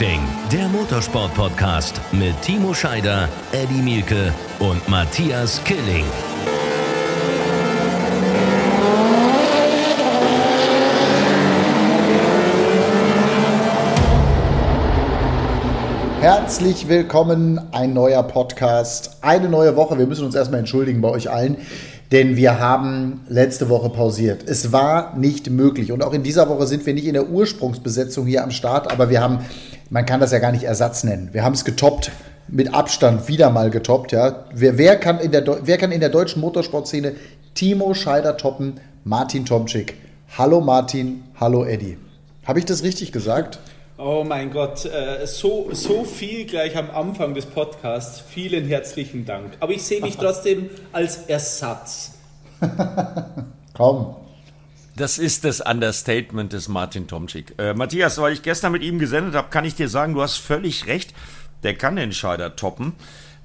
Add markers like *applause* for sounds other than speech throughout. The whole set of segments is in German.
Racing, der Motorsport-Podcast mit Timo Scheider, Eddie Mielke und Matthias Killing. Herzlich willkommen, ein neuer Podcast, eine neue Woche. Wir müssen uns erstmal entschuldigen bei euch allen, denn wir haben letzte Woche pausiert. Es war nicht möglich und auch in dieser Woche sind wir nicht in der Ursprungsbesetzung hier am Start, aber wir haben, man kann das ja gar nicht Ersatz nennen. Wir haben es getoppt, mit Abstand wieder mal getoppt. Ja. Wer, wer, kann in der, wer kann in der deutschen Motorsportszene Timo Scheider toppen? Martin Tomczyk. Hallo Martin, hallo Eddie. Habe ich das richtig gesagt? Oh mein Gott, äh, so, so viel gleich am Anfang des Podcasts. Vielen herzlichen Dank. Aber ich sehe mich *laughs* trotzdem als Ersatz. Komm. Das ist das Understatement des Martin Tomczyk. Äh, Matthias, weil ich gestern mit ihm gesendet habe, kann ich dir sagen, du hast völlig recht. Der kann den Scheider toppen,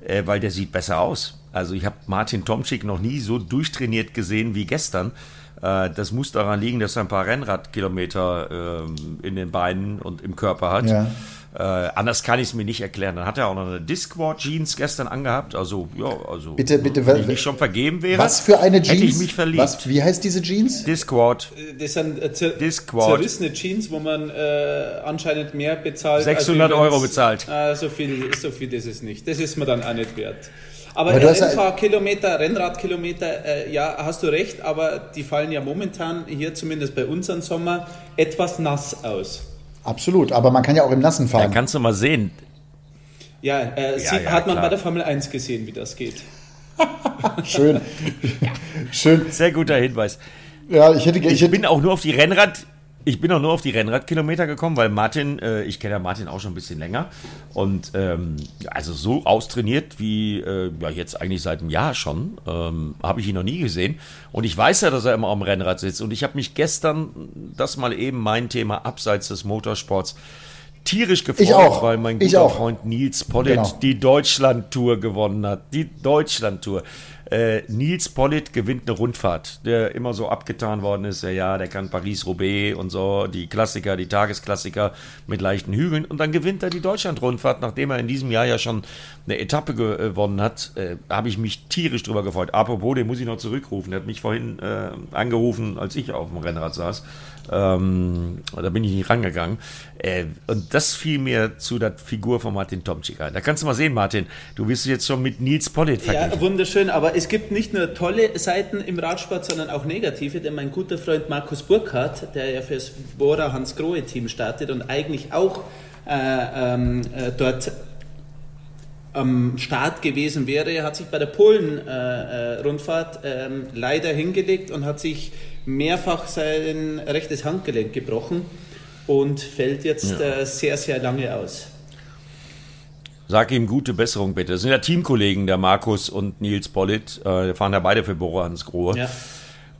äh, weil der sieht besser aus. Also ich habe Martin Tomczyk noch nie so durchtrainiert gesehen wie gestern. Äh, das muss daran liegen, dass er ein paar Rennradkilometer äh, in den Beinen und im Körper hat. Ja. Äh, anders kann ich es mir nicht erklären. Dann hat er auch noch eine Discord Jeans gestern angehabt. Also, ja, also. Bitte, bitte, wenn ich nicht schon vergeben wäre. Was für eine Jeans? Hätte ich mich verliebt. Was, wie heißt diese Jeans? Discord. Äh, das sind äh, zer Discord. zerrissene Jeans, wo man äh, anscheinend mehr bezahlt. 600 Euro bezahlt. Äh, so, viel, so viel ist es nicht. Das ist mir dann auch nicht wert. Aber, aber Rennfahrkilometer, Rennradkilometer, äh, ja, hast du recht, aber die fallen ja momentan hier zumindest bei unserem Sommer etwas nass aus. Absolut, aber man kann ja auch im Nassen fahren. Da kannst du mal sehen. Ja, äh, ja, ja hat man klar. bei der Formel 1 gesehen, wie das geht. *laughs* Schön. Schön. Sehr guter Hinweis. Ja, ich hätte, ich, ich bin auch nur auf die Rennrad ich bin auch nur auf die Rennradkilometer gekommen, weil Martin, äh, ich kenne ja Martin auch schon ein bisschen länger und ähm, also so austrainiert wie äh, ja jetzt eigentlich seit einem Jahr schon, ähm, habe ich ihn noch nie gesehen. Und ich weiß ja, dass er immer am Rennrad sitzt. Und ich habe mich gestern, das mal eben mein Thema abseits des Motorsports, tierisch gefreut, ich auch. weil mein guter Freund Nils Pollitt genau. die Deutschland-Tour gewonnen hat. Die Deutschland-Tour. Äh, Nils Pollitt gewinnt eine Rundfahrt, der immer so abgetan worden ist. Ja, ja, der kann Paris-Roubaix und so, die Klassiker, die Tagesklassiker mit leichten Hügeln. Und dann gewinnt er die Deutschland-Rundfahrt, nachdem er in diesem Jahr ja schon eine Etappe gewonnen hat. Äh, Habe ich mich tierisch drüber gefreut. Apropos, den muss ich noch zurückrufen. Der hat mich vorhin äh, angerufen, als ich auf dem Rennrad saß. Ähm, da bin ich nicht rangegangen. Äh, und das fiel mir zu der Figur von Martin Tomczyk ein. Da kannst du mal sehen, Martin, du bist jetzt schon mit Nils Pollitt verglichen. Ja, wunderschön, aber es gibt nicht nur tolle Seiten im Radsport, sondern auch negative, denn mein guter Freund Markus Burkhardt, der ja fürs Bora Hans-Grohe-Team startet und eigentlich auch äh, ähm, äh, dort am Start gewesen wäre, hat sich bei der Polen-Rundfahrt äh, äh, ähm, leider hingelegt und hat sich mehrfach sein rechtes Handgelenk gebrochen und fällt jetzt ja. äh, sehr, sehr lange aus. Sag ihm gute Besserung bitte. Das sind ja Teamkollegen, der Markus und Nils Pollitt. Äh, fahren ja beide für Bora Hans Grohe. Ja.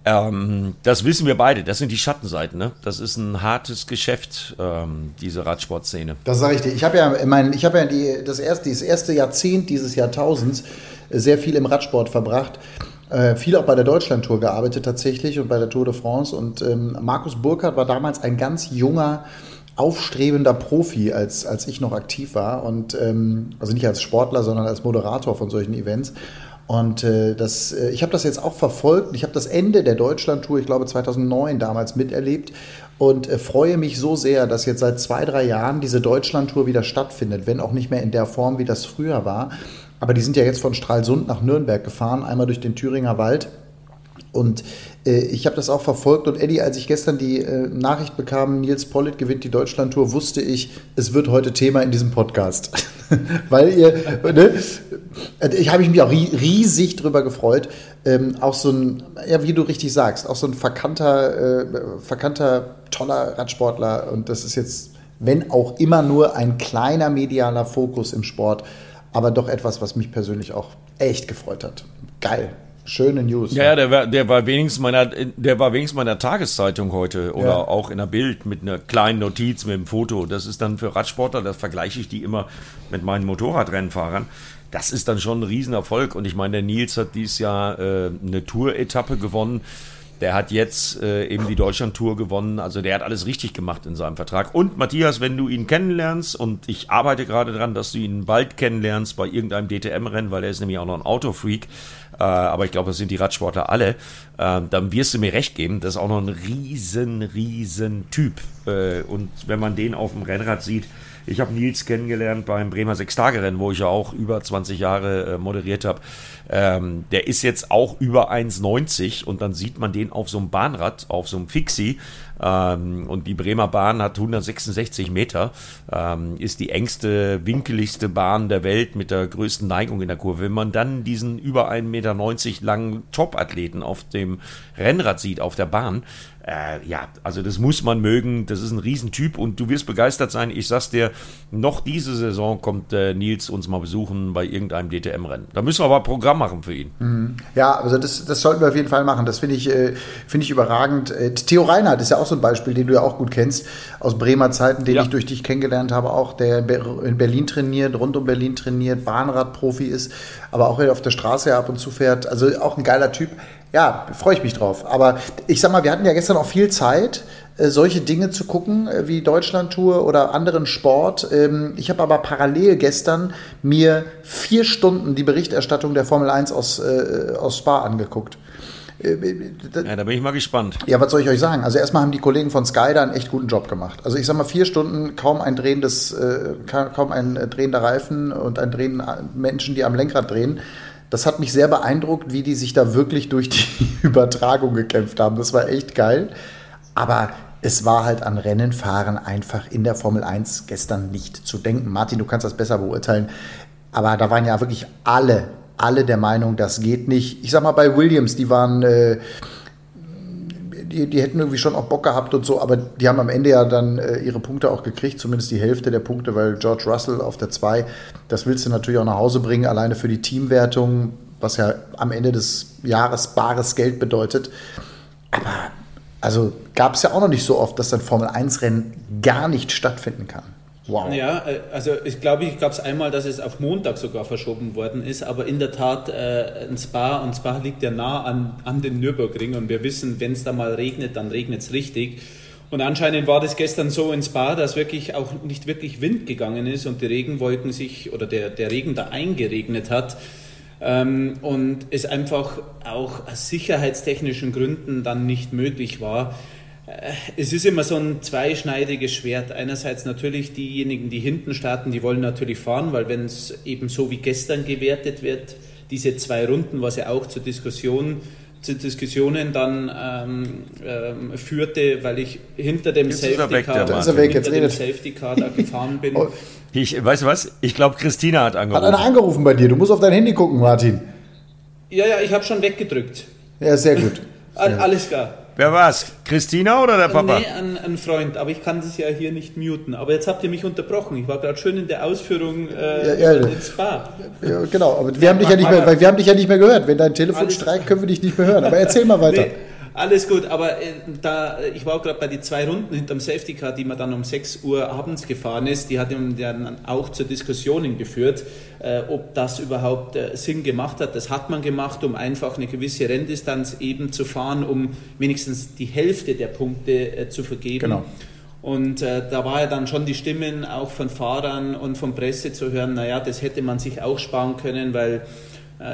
Ähm, das wissen wir beide. Das sind die Schattenseiten. Ne? Das ist ein hartes Geschäft, ähm, diese Radsportszene. Das sage ich dir. Ich habe ja, mein, ich hab ja die, das, erste, das erste Jahrzehnt dieses Jahrtausends sehr viel im Radsport verbracht. Äh, viel auch bei der Deutschlandtour gearbeitet tatsächlich und bei der Tour de France. Und ähm, Markus Burkhardt war damals ein ganz junger, aufstrebender Profi, als, als ich noch aktiv war. Und ähm, also nicht als Sportler, sondern als Moderator von solchen Events. Und äh, das, äh, ich habe das jetzt auch verfolgt. Ich habe das Ende der Deutschlandtour, ich glaube 2009 damals miterlebt und äh, freue mich so sehr, dass jetzt seit zwei, drei Jahren diese Deutschlandtour wieder stattfindet, wenn auch nicht mehr in der Form, wie das früher war. Aber die sind ja jetzt von Stralsund nach Nürnberg gefahren, einmal durch den Thüringer Wald. Und äh, ich habe das auch verfolgt. Und Eddie, als ich gestern die äh, Nachricht bekam, Nils Pollitt gewinnt die Deutschlandtour, wusste ich, es wird heute Thema in diesem Podcast. *laughs* Weil ihr, ne, äh, ich habe mich auch riesig drüber gefreut. Ähm, auch so ein, ja, wie du richtig sagst, auch so ein verkannter, äh, verkannter, toller Radsportler. Und das ist jetzt, wenn auch immer nur ein kleiner medialer Fokus im Sport, aber doch etwas, was mich persönlich auch echt gefreut hat. Geil. Schöne News. Ja, ja, der war, der war wenigstens meiner, der war wenigstens meiner Tageszeitung heute oder ja. auch in der Bild mit einer kleinen Notiz mit einem Foto. Das ist dann für Radsportler, das vergleiche ich die immer mit meinen Motorradrennfahrern. Das ist dann schon ein Riesenerfolg. Und ich meine, der Nils hat dieses Jahr äh, eine Tour-Etappe gewonnen Der hat jetzt äh, eben die Deutschland-Tour gewonnen. Also der hat alles richtig gemacht in seinem Vertrag. Und Matthias, wenn du ihn kennenlernst, und ich arbeite gerade daran, dass du ihn bald kennenlernst bei irgendeinem DTM-Rennen, weil er ist nämlich auch noch ein Autofreak. Äh, aber ich glaube, das sind die Radsportler alle. Äh, dann wirst du mir recht geben, das ist auch noch ein riesen, riesen Typ. Äh, und wenn man den auf dem Rennrad sieht, ich habe Nils kennengelernt beim Bremer Sechstagerennen, wo ich ja auch über 20 Jahre äh, moderiert habe. Ähm, der ist jetzt auch über 1,90 und dann sieht man den auf so einem Bahnrad, auf so einem Fixie. Ähm, und die Bremer Bahn hat 166 Meter, ähm, ist die engste, winkeligste Bahn der Welt mit der größten Neigung in der Kurve. Wenn man dann diesen über 1,90 Meter langen Top-Athleten auf dem Rennrad sieht, auf der Bahn, äh, ja, also das muss man mögen. Das ist ein Riesentyp und du wirst begeistert sein. Ich sag's dir, noch diese Saison kommt äh, Nils uns mal besuchen bei irgendeinem DTM-Rennen. Da müssen wir aber ein Programm machen für ihn. Mhm. Ja, also das, das sollten wir auf jeden Fall machen. Das finde ich, äh, find ich überragend. Äh, Theo Reinhardt ist ja auch so ein Beispiel, den du ja auch gut kennst, aus Bremer Zeiten, den ja. ich durch dich kennengelernt habe, auch der in Berlin trainiert, rund um Berlin trainiert, Bahnradprofi ist, aber auch auf der Straße ab und zu fährt. Also auch ein geiler Typ ja, freue ich mich drauf. Aber ich sag mal, wir hatten ja gestern auch viel Zeit, äh, solche Dinge zu gucken, äh, wie Deutschlandtour oder anderen Sport. Ähm, ich habe aber parallel gestern mir vier Stunden die Berichterstattung der Formel 1 aus, äh, aus Spa angeguckt. Ja, da bin ich mal gespannt. Ja, was soll ich euch sagen? Also erstmal haben die Kollegen von Sky da einen echt guten Job gemacht. Also ich sag mal, vier Stunden, kaum ein drehendes, kaum ein drehender Reifen und ein drehen Menschen, die am Lenkrad drehen. Das hat mich sehr beeindruckt, wie die sich da wirklich durch die *laughs* Übertragung gekämpft haben. Das war echt geil. Aber es war halt an Rennenfahren einfach in der Formel 1 gestern nicht zu denken. Martin, du kannst das besser beurteilen. Aber da waren ja wirklich alle, alle der Meinung, das geht nicht. Ich sag mal, bei Williams, die waren. Äh, die, die hätten irgendwie schon auch Bock gehabt und so, aber die haben am Ende ja dann äh, ihre Punkte auch gekriegt, zumindest die Hälfte der Punkte, weil George Russell auf der 2, das willst du natürlich auch nach Hause bringen, alleine für die Teamwertung, was ja am Ende des Jahres bares Geld bedeutet. Aber also gab es ja auch noch nicht so oft, dass ein Formel-1-Rennen gar nicht stattfinden kann. Wow. Ja, äh, also ich glaube, ich gab es einmal, dass es auf Montag sogar verschoben worden ist, aber in der Tat äh, ein Spa und Spa liegt ja nah an, an den Nürburgring und wir wissen, wenn es da mal regnet, dann regnet es richtig. Und anscheinend war das gestern so in Spa, dass wirklich auch nicht wirklich Wind gegangen ist und die Regenwolken sich oder der, der Regen da eingeregnet hat. Ähm, und es einfach auch aus sicherheitstechnischen Gründen dann nicht möglich war, es ist immer so ein zweischneidiges Schwert. Einerseits natürlich diejenigen, die hinten starten, die wollen natürlich fahren, weil wenn es eben so wie gestern gewertet wird, diese zwei Runden, was ja auch zur Diskussion zu Diskussionen dann ähm, ähm, führte, weil ich hinter dem jetzt Safety Car, hinter dem Safety Car da gefahren *laughs* bin. Oh. Ich, weißt du was? Ich glaube, Christina hat angerufen. Hat einer angerufen bei dir. Du musst auf dein Handy gucken, Martin. Ja, ja, ich habe schon weggedrückt. Ja, sehr gut. Sehr Alles klar. Wer war's? Christina oder der Papa? Nee, ein, ein, Freund, aber ich kann das ja hier nicht muten. Aber jetzt habt ihr mich unterbrochen. Ich war gerade schön in der Ausführung äh, ja, ja, ins Spa. Ja, genau, aber wir haben, dich ja nicht mehr, weil wir haben dich ja nicht mehr gehört. Wenn dein Telefon streikt, können wir dich nicht mehr hören. Aber erzähl mal weiter. Nee. Alles gut, aber äh, da, ich war auch gerade bei den zwei Runden hinterm Safety Car, die man dann um 6 Uhr abends gefahren ist, die hat dann auch zur Diskussion geführt, äh, ob das überhaupt äh, Sinn gemacht hat. Das hat man gemacht, um einfach eine gewisse Renndistanz eben zu fahren, um wenigstens die Hälfte der Punkte äh, zu vergeben. Genau. Und äh, da war ja dann schon die Stimmen auch von Fahrern und von Presse zu hören, naja, das hätte man sich auch sparen können, weil äh,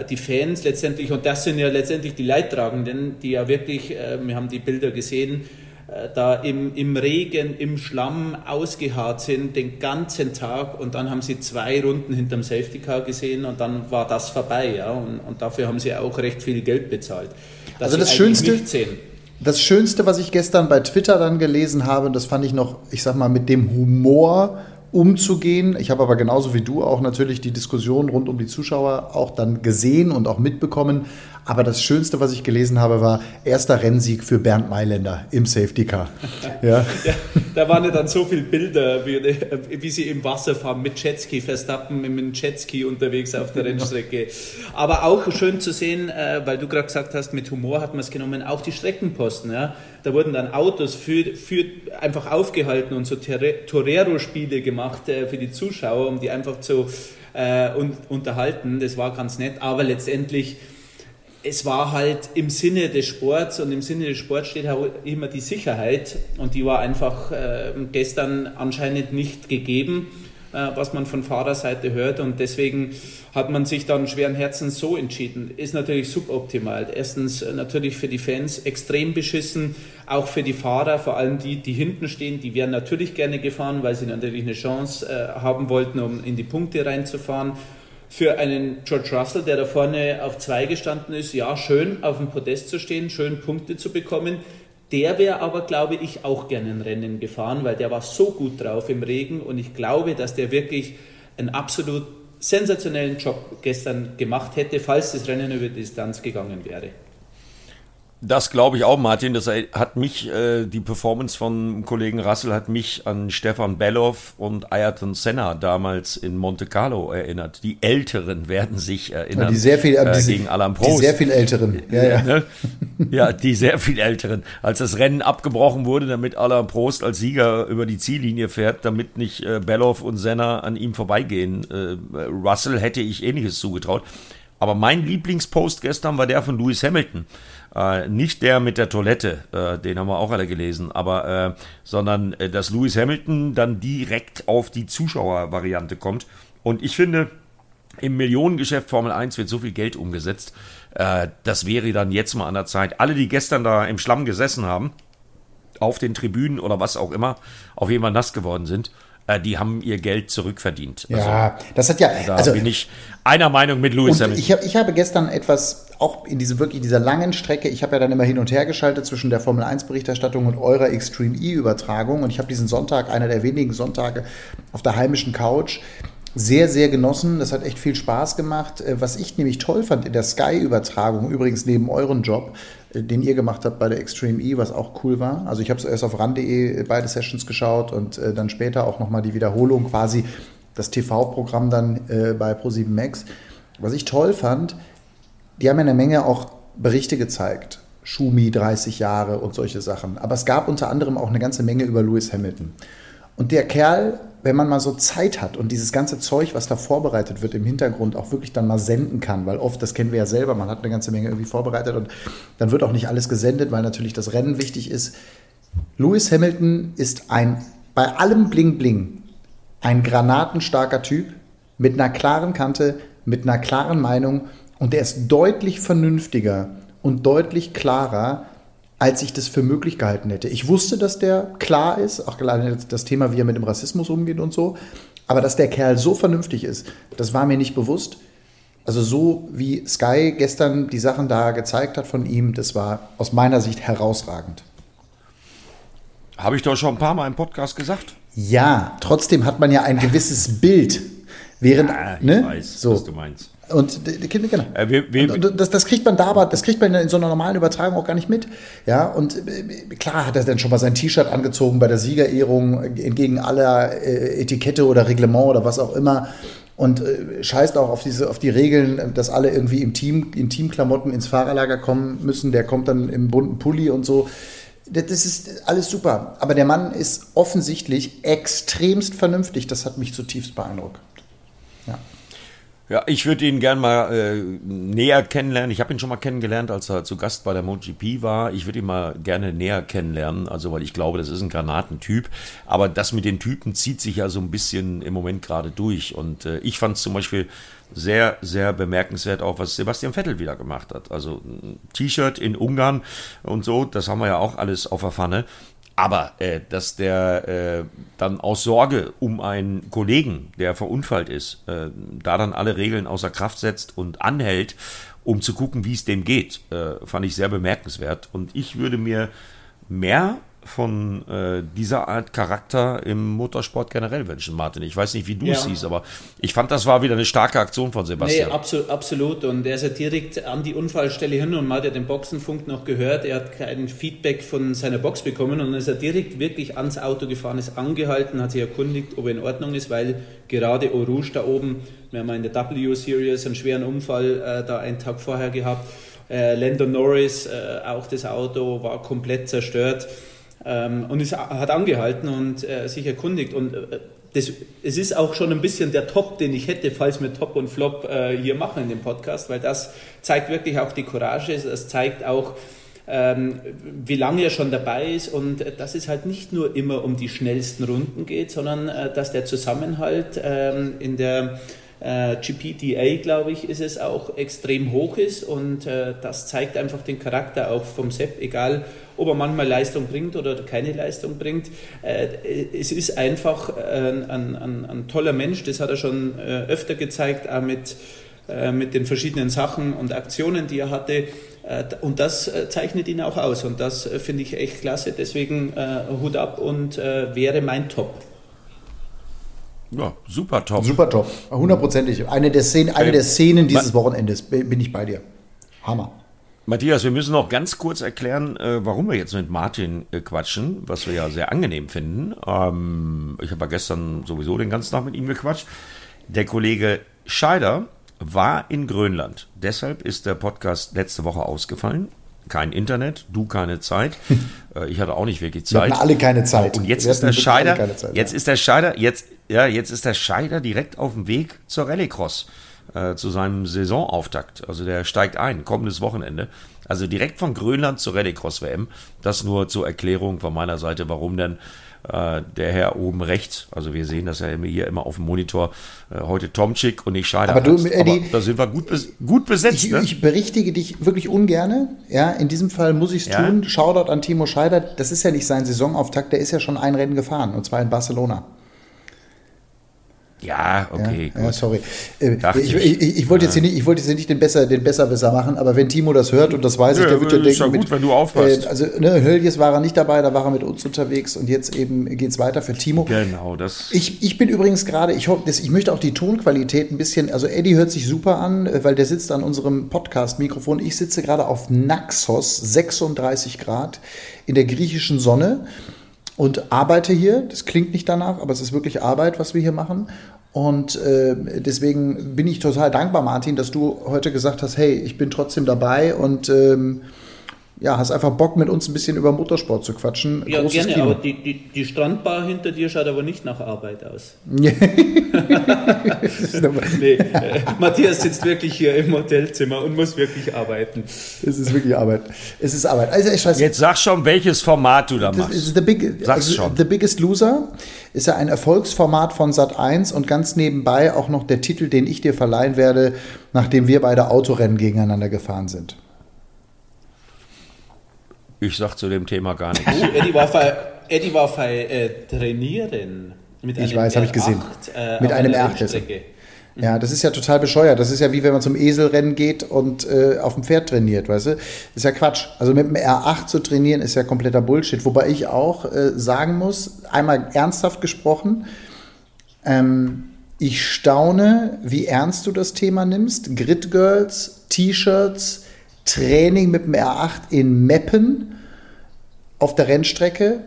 die Fans letztendlich, und das sind ja letztendlich die Leidtragenden, die ja wirklich, äh, wir haben die Bilder gesehen, äh, da im, im Regen, im Schlamm ausgeharrt sind den ganzen Tag und dann haben sie zwei Runden hinterm Safety Car gesehen und dann war das vorbei. Ja? Und, und dafür haben sie auch recht viel Geld bezahlt. Also das Schönste, das Schönste, was ich gestern bei Twitter dann gelesen habe, das fand ich noch, ich sag mal, mit dem Humor umzugehen. Ich habe aber genauso wie du auch natürlich die Diskussion rund um die Zuschauer auch dann gesehen und auch mitbekommen. Aber das Schönste, was ich gelesen habe, war erster Rennsieg für Bernd Mailänder im Safety Car. *laughs* Ja. ja da waren ja dann so viele Bilder, wie, wie, sie im Wasser fahren mit Jetski, Verstappen mit Jetski unterwegs auf der Rennstrecke. Aber auch schön zu sehen, äh, weil du gerade gesagt hast, mit Humor hat man es genommen, auch die Streckenposten. Ja? Da wurden dann Autos für, für einfach aufgehalten und so Torero-Spiele gemacht äh, für die Zuschauer, um die einfach zu äh, unterhalten. Das war ganz nett, aber letztendlich es war halt im Sinne des Sports und im Sinne des Sports steht auch immer die Sicherheit und die war einfach äh, gestern anscheinend nicht gegeben, äh, was man von Fahrerseite hört und deswegen hat man sich dann schweren Herzens so entschieden. Ist natürlich suboptimal. Erstens äh, natürlich für die Fans extrem beschissen, auch für die Fahrer, vor allem die, die hinten stehen, die wären natürlich gerne gefahren, weil sie natürlich eine Chance äh, haben wollten, um in die Punkte reinzufahren für einen George Russell, der da vorne auf zwei gestanden ist, ja, schön auf dem Podest zu stehen, schön Punkte zu bekommen. Der wäre aber, glaube ich, auch gerne ein Rennen gefahren, weil der war so gut drauf im Regen und ich glaube, dass der wirklich einen absolut sensationellen Job gestern gemacht hätte, falls das Rennen über die Distanz gegangen wäre. Das glaube ich auch, Martin. Das hat mich, äh, die Performance von Kollegen Russell hat mich an Stefan Belloff und Ayrton Senna damals in Monte Carlo erinnert. Die Älteren werden sich erinnern. Ja, die sehr viel, äh, gegen Alain Prost. Die sehr viel Älteren. Ja, ja. Ne? ja, die sehr viel Älteren. Als das Rennen abgebrochen wurde, damit Alain Prost als Sieger über die Ziellinie fährt, damit nicht äh, Belloff und Senna an ihm vorbeigehen. Äh, Russell hätte ich ähnliches zugetraut. Aber mein Lieblingspost gestern war der von Lewis Hamilton. Äh, nicht der mit der Toilette, äh, den haben wir auch alle gelesen, aber äh, sondern äh, dass Lewis Hamilton dann direkt auf die Zuschauervariante kommt. Und ich finde, im Millionengeschäft Formel 1 wird so viel Geld umgesetzt. Äh, das wäre dann jetzt mal an der Zeit. Alle, die gestern da im Schlamm gesessen haben, auf den Tribünen oder was auch immer, auf jeden Fall nass geworden sind, die haben ihr Geld zurückverdient. Ja, also, das hat ja. Da also, bin ich einer Meinung mit Louis Hamilton. Ich, hab, ich habe gestern etwas, auch in diesem wirklich dieser langen Strecke, ich habe ja dann immer hin und her geschaltet zwischen der Formel 1 Berichterstattung und eurer Extreme E Übertragung und ich habe diesen Sonntag, einer der wenigen Sonntage auf der heimischen Couch, sehr, sehr genossen. Das hat echt viel Spaß gemacht. Äh, was ich nämlich toll fand in der Sky-Übertragung, übrigens neben euren Job, äh, den ihr gemacht habt bei der Extreme E, was auch cool war. Also ich habe zuerst auf ran.de beide Sessions geschaut und äh, dann später auch nochmal die Wiederholung, quasi das TV-Programm dann bei Pro7 Max. Was ich toll fand, die haben eine Menge auch Berichte gezeigt. Schumi 30 Jahre und solche Sachen. Aber es gab unter anderem auch eine ganze Menge über Lewis Hamilton. Und der Kerl, wenn man mal so Zeit hat und dieses ganze Zeug, was da vorbereitet wird im Hintergrund, auch wirklich dann mal senden kann, weil oft, das kennen wir ja selber, man hat eine ganze Menge irgendwie vorbereitet und dann wird auch nicht alles gesendet, weil natürlich das Rennen wichtig ist. Lewis Hamilton ist ein, bei allem Bling Bling, ein granatenstarker Typ mit einer klaren Kante, mit einer klaren Meinung und der ist deutlich vernünftiger und deutlich klarer als ich das für möglich gehalten hätte. Ich wusste, dass der klar ist, auch alleine das Thema, wie er mit dem Rassismus umgeht und so, aber dass der Kerl so vernünftig ist, das war mir nicht bewusst. Also so wie Sky gestern die Sachen da gezeigt hat von ihm, das war aus meiner Sicht herausragend. Habe ich doch schon ein paar Mal im Podcast gesagt. Ja, trotzdem hat man ja ein gewisses Bild. Während, ja, ich ne? weiß, so. was du meinst. Und genau. Äh, wir, wir, das, das, kriegt man da, aber das kriegt man in so einer normalen Übertragung auch gar nicht mit. Ja, und äh, klar hat er dann schon mal sein T-Shirt angezogen bei der Siegerehrung entgegen aller äh, Etikette oder Reglement oder was auch immer. Und scheißt auch auf diese, auf die Regeln, dass alle irgendwie im Team, in Teamklamotten ins Fahrerlager kommen müssen. Der kommt dann im bunten Pulli und so. Das ist alles super. Aber der Mann ist offensichtlich extremst vernünftig. Das hat mich zutiefst beeindruckt. Ja. Ja, ich würde ihn gern mal äh, näher kennenlernen. Ich habe ihn schon mal kennengelernt, als er zu Gast bei der MotoGP war. Ich würde ihn mal gerne näher kennenlernen, also weil ich glaube, das ist ein Granatentyp. Aber das mit den Typen zieht sich ja so ein bisschen im Moment gerade durch. Und äh, ich fand es zum Beispiel sehr, sehr bemerkenswert auch, was Sebastian Vettel wieder gemacht hat. Also T-Shirt in Ungarn und so, das haben wir ja auch alles auf der Pfanne. Aber äh, dass der äh, dann aus Sorge um einen Kollegen, der verunfallt ist, äh, da dann alle Regeln außer Kraft setzt und anhält, um zu gucken, wie es dem geht, äh, fand ich sehr bemerkenswert. Und ich würde mir mehr von äh, dieser Art Charakter im Motorsport generell wünschen, Martin. Ich weiß nicht, wie du ja. es siehst, aber ich fand, das war wieder eine starke Aktion von Sebastian. Nee, absolut, absolut. Und er ist ja direkt an die Unfallstelle hin und man hat ja den Boxenfunk noch gehört. Er hat kein Feedback von seiner Box bekommen und ist er direkt wirklich ans Auto gefahren, ist angehalten, hat sich erkundigt, ob er in Ordnung ist, weil gerade Eau Rouge da oben, wir haben in der W-Series einen schweren Unfall äh, da einen Tag vorher gehabt. Äh, Landon Norris, äh, auch das Auto war komplett zerstört. Ähm, und ist, hat angehalten und äh, sich erkundigt. Und äh, das, es ist auch schon ein bisschen der Top, den ich hätte, falls wir Top und Flop äh, hier machen in dem Podcast, weil das zeigt wirklich auch die Courage, das zeigt auch, ähm, wie lange er schon dabei ist und äh, dass es halt nicht nur immer um die schnellsten Runden geht, sondern äh, dass der Zusammenhalt ähm, in der äh, GPDA, glaube ich, ist es auch extrem hoch ist und äh, das zeigt einfach den Charakter auch vom Sepp, egal ob er manchmal Leistung bringt oder keine Leistung bringt. Äh, es ist einfach ein, ein, ein, ein, toller Mensch, das hat er schon äh, öfter gezeigt, auch mit, äh, mit den verschiedenen Sachen und Aktionen, die er hatte. Äh, und das zeichnet ihn auch aus und das finde ich echt klasse. Deswegen Hut ab und wäre mein Top. Ja, super top. Super top, hundertprozentig. Eine der Szenen, eine der Szenen dieses Wochenendes bin ich bei dir. Hammer. Matthias, wir müssen noch ganz kurz erklären, äh, warum wir jetzt mit Martin äh, quatschen, was wir ja sehr angenehm finden. Ähm, ich habe ja gestern sowieso den ganzen Tag mit ihm gequatscht. Der Kollege Scheider war in Grönland. Deshalb ist der Podcast letzte Woche ausgefallen. Kein Internet, du keine Zeit. Äh, ich hatte auch nicht wirklich Zeit. Wir hatten alle keine Zeit. Und jetzt ist der Scheider, Zeit, jetzt ja. ist der Scheider, jetzt, ja, jetzt ist der Scheider direkt auf dem Weg zur Rallycross äh, zu seinem Saisonauftakt. Also der steigt ein, kommendes Wochenende. Also direkt von Grönland zur Rallycross WM. Das nur zur Erklärung von meiner Seite, warum denn äh, der Herr oben rechts, also wir sehen das ja hier immer auf dem Monitor, äh, heute Tomczyk und nicht Scheider. Aber du, Eddie, Aber da sind wir gut, bes gut besetzt. Ich, ne? ich, berichtige dich wirklich ungerne. Ja, in diesem Fall muss ich es ja. tun. Shoutout an Timo Scheider. Das ist ja nicht sein Saisonauftakt, der ist ja schon ein Rennen gefahren, und zwar in Barcelona. Ja, okay. Ja, ja sorry. Äh, ich, ich, ich, ich, wollte jetzt hier nicht, ich wollte jetzt nicht den besser, den Besserwisser machen, aber wenn Timo das hört und das weiß ja, ich, der wird ja denken, ja gut, mit, wenn du aufpasst. Äh, also ne, Höljes war er nicht dabei, da war er mit uns unterwegs und jetzt eben geht es weiter für Timo. Genau, das. Ich, ich bin übrigens gerade, ich hoffe, ich möchte auch die Tonqualität ein bisschen, also Eddie hört sich super an, äh, weil der sitzt an unserem Podcast-Mikrofon. Ich sitze gerade auf Naxos, 36 Grad in der griechischen Sonne und arbeite hier. Das klingt nicht danach, aber es ist wirklich Arbeit, was wir hier machen. Und äh, deswegen bin ich total dankbar, Martin, dass du heute gesagt hast, hey, ich bin trotzdem dabei und ähm, ja, hast einfach Bock, mit uns ein bisschen über Motorsport zu quatschen. Ja, Großes gerne, Kino. aber die, die, die, Strandbar hinter dir schaut aber nicht nach Arbeit aus. *laughs* *laughs* nee, äh, Matthias sitzt wirklich hier im Hotelzimmer und muss wirklich arbeiten. Es ist wirklich Arbeit. Es ist Arbeit. Also, ich weiß, Jetzt sag schon, welches Format du da machst. The, big, Sag's also, schon. The Biggest Loser ist ja ein Erfolgsformat von Sat1 und ganz nebenbei auch noch der Titel, den ich dir verleihen werde, nachdem wir beide Autorennen gegeneinander gefahren sind. Ich sag zu dem Thema gar nichts. Oh, Eddie war bei, Eddie war bei äh, Trainieren. Mit ich weiß, habe ich gesehen. Äh, mit einem R8. Ja, das ist ja total bescheuert. Das ist ja wie wenn man zum Eselrennen geht und äh, auf dem Pferd trainiert, weißt du? Das ist ja Quatsch. Also mit dem R8 zu trainieren ist ja kompletter Bullshit. Wobei ich auch äh, sagen muss, einmal ernsthaft gesprochen, ähm, ich staune, wie ernst du das Thema nimmst. Grid Girls, T-Shirts, Training mit dem R8 in Meppen auf der Rennstrecke.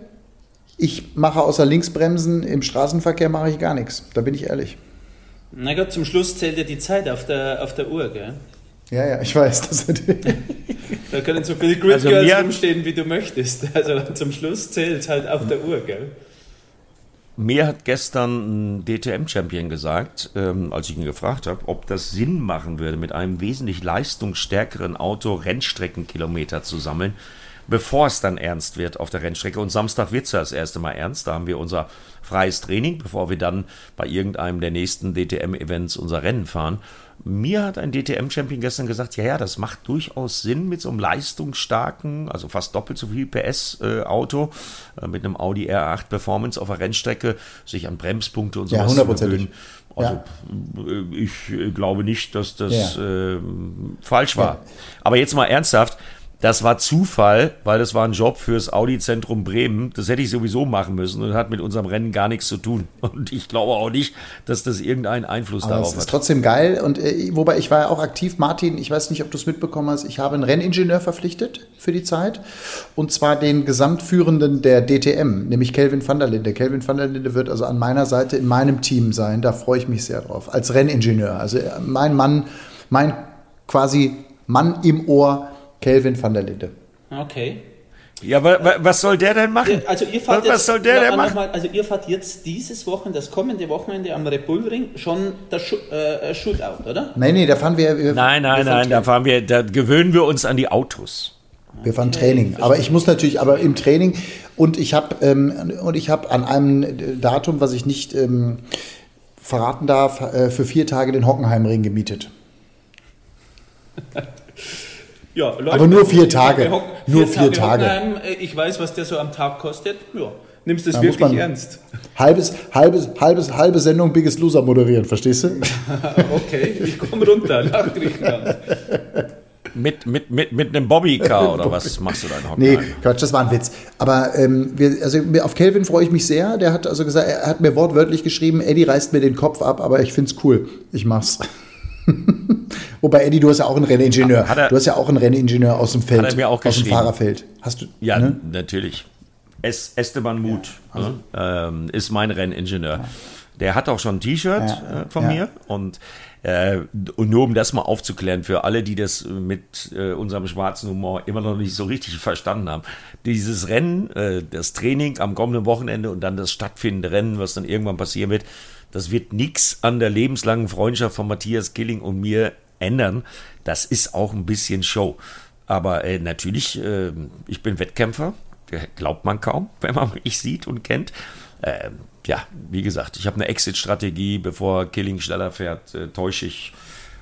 Ich mache außer Linksbremsen im Straßenverkehr mache ich gar nichts. Da bin ich ehrlich. Na Gott, zum Schluss zählt ja die Zeit auf der, auf der Uhr, gell? Ja, ja, ich weiß. Das *laughs* da können so viele Grid also Girls rumstehen, wie du möchtest. Also zum Schluss zählt es halt auf der Uhr, gell? Mir hat gestern ein DTM-Champion gesagt, ähm, als ich ihn gefragt habe, ob das Sinn machen würde, mit einem wesentlich leistungsstärkeren Auto Rennstreckenkilometer zu sammeln, bevor es dann ernst wird auf der Rennstrecke. Und Samstag wird es ja das erste Mal ernst. Da haben wir unser freies Training, bevor wir dann bei irgendeinem der nächsten DTM-Events unser Rennen fahren. Mir hat ein DTM-Champion gestern gesagt, ja, ja, das macht durchaus Sinn mit so einem leistungsstarken, also fast doppelt so viel PS-Auto, äh, mit einem Audi R8 Performance auf der Rennstrecke, sich an Bremspunkte und sowas ja, zu gewöhnen. Also ja. Äh, ich glaube nicht, dass das ja. äh, falsch war. Aber jetzt mal ernsthaft, das war Zufall, weil das war ein Job fürs Audi-Zentrum Bremen. Das hätte ich sowieso machen müssen und hat mit unserem Rennen gar nichts zu tun. *laughs* Und ich glaube auch nicht, dass das irgendeinen Einfluss Aber darauf hat. Das ist trotzdem geil. Und äh, wobei ich war ja auch aktiv, Martin, ich weiß nicht, ob du es mitbekommen hast, ich habe einen Renningenieur verpflichtet für die Zeit. Und zwar den Gesamtführenden der DTM, nämlich Kelvin van der Linde. Kelvin van der Linde wird also an meiner Seite in meinem Team sein. Da freue ich mich sehr drauf. Als Renningenieur. Also äh, mein Mann, mein quasi Mann im Ohr Kelvin van der Linde. Okay. Ja, aber was soll der denn machen? Also ihr fahrt was, jetzt, was soll der denn machen? Mal, also ihr fahrt jetzt dieses Wochenende, das kommende Wochenende am Red Bull Ring schon das äh, Shootout, oder? Nein, nee, da fahren wir. wir nein, nein, wir nein, da fahren wir, da gewöhnen wir uns an die Autos. Wir fahren okay, Training. Aber ich muss natürlich, aber im Training und ich habe ähm, und ich habe an einem Datum, was ich nicht ähm, verraten darf, äh, für vier Tage den Hockenheimring gemietet. *laughs* Ja, Leute, aber nur vier Tage. Hock, nur vier, Tage. Tage. Äh, ich weiß, was der so am Tag kostet. Ja, nimmst du das da wirklich ernst? Halbes, halbes, halbes, halbe Sendung Biggest Loser moderieren, verstehst du? *laughs* okay, ich komme runter nach Griechenland. Mit, mit, mit, mit einem Bobbycar oder was machst du da in Hockenheim? Nee, Quatsch, das war ein Witz. Aber ähm, wir, also auf Kelvin freue ich mich sehr. Der hat also gesagt, er hat mir wortwörtlich geschrieben, Eddie reißt mir den Kopf ab, aber ich finde es cool. Ich mach's. *laughs* Wobei, Eddie, du hast ja auch einen Renningenieur. Er, du hast ja auch einen Renningenieur aus dem Feld, hat er mir auch aus dem Fahrerfeld. Hast du? Ja, ne? natürlich. Es, Esteban Muth ja, also. ähm, ist mein Renningenieur. Ja. Der hat auch schon ein T-Shirt ja, äh, von mir und äh, und nur um das mal aufzuklären, für alle, die das mit äh, unserem schwarzen Humor immer noch nicht so richtig verstanden haben. Dieses Rennen, äh, das Training am kommenden Wochenende und dann das stattfindende Rennen, was dann irgendwann passieren wird, das wird nichts an der lebenslangen Freundschaft von Matthias Killing und mir ändern. Das ist auch ein bisschen Show. Aber äh, natürlich, äh, ich bin Wettkämpfer, glaubt man kaum, *laughs* wenn man mich sieht und kennt. Ähm, ja, wie gesagt, ich habe eine Exit-Strategie, bevor Killing schneller fährt, äh, täusche ich,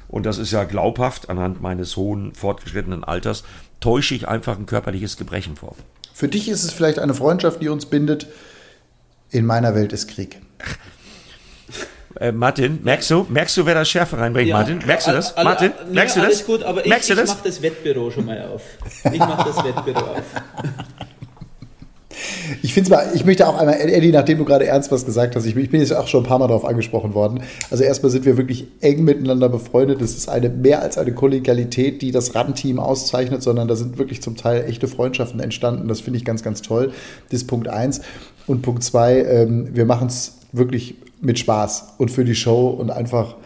und das ist ja glaubhaft anhand meines hohen fortgeschrittenen Alters, täusche ich einfach ein körperliches Gebrechen vor. Für dich ist es vielleicht eine Freundschaft, die uns bindet. In meiner Welt ist Krieg. Äh, Martin, merkst du, merkst du, wer das Schärfe reinbringt, ja, Martin? Merkst du das? Alle, Martin, nee, merkst du das? Alles gut, aber merkst ich, ich mache das Wettbüro schon mal auf. Ich mache das Wettbüro auf. *laughs* Ich finde mal, ich möchte auch einmal, Eddie, nachdem du gerade ernst was gesagt hast, ich, ich bin jetzt auch schon ein paar Mal darauf angesprochen worden. Also erstmal sind wir wirklich eng miteinander befreundet. Das ist eine mehr als eine Kollegialität, die das RAM-Team auszeichnet, sondern da sind wirklich zum Teil echte Freundschaften entstanden. Das finde ich ganz, ganz toll. Das ist Punkt eins. Und Punkt zwei, ähm, wir machen es wirklich mit Spaß und für die Show und einfach.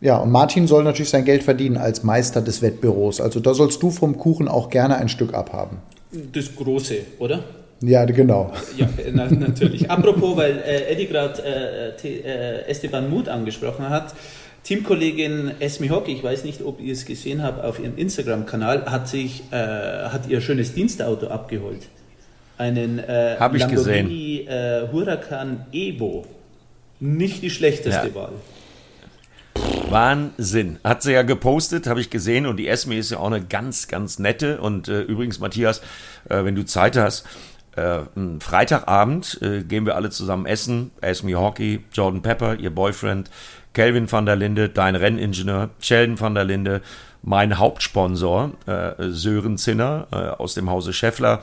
Ja, und Martin soll natürlich sein Geld verdienen als Meister des Wettbüros. Also da sollst du vom Kuchen auch gerne ein Stück abhaben. Das Große, oder? Ja, genau. Ja, na, natürlich. Apropos, weil äh, Eddie gerade äh, äh, Esteban Muth angesprochen hat. Teamkollegin Esme Hockey, ich weiß nicht, ob ihr es gesehen habt auf ihrem Instagram-Kanal, hat sich äh, hat ihr schönes Dienstauto abgeholt. Einen äh, Hab ich Lamborghini gesehen. Äh, Huracan Evo. Nicht die schlechteste ja. Wahl. Wahnsinn. Hat sie ja gepostet, habe ich gesehen. Und die Esme ist ja auch eine ganz, ganz nette. Und äh, übrigens, Matthias, äh, wenn du Zeit hast, äh, Freitagabend äh, gehen wir alle zusammen essen. Esme Hockey, Jordan Pepper, ihr Boyfriend, Kelvin van der Linde, dein Renningenieur, Sheldon van der Linde, mein Hauptsponsor, äh, Sören Zinner äh, aus dem Hause Scheffler,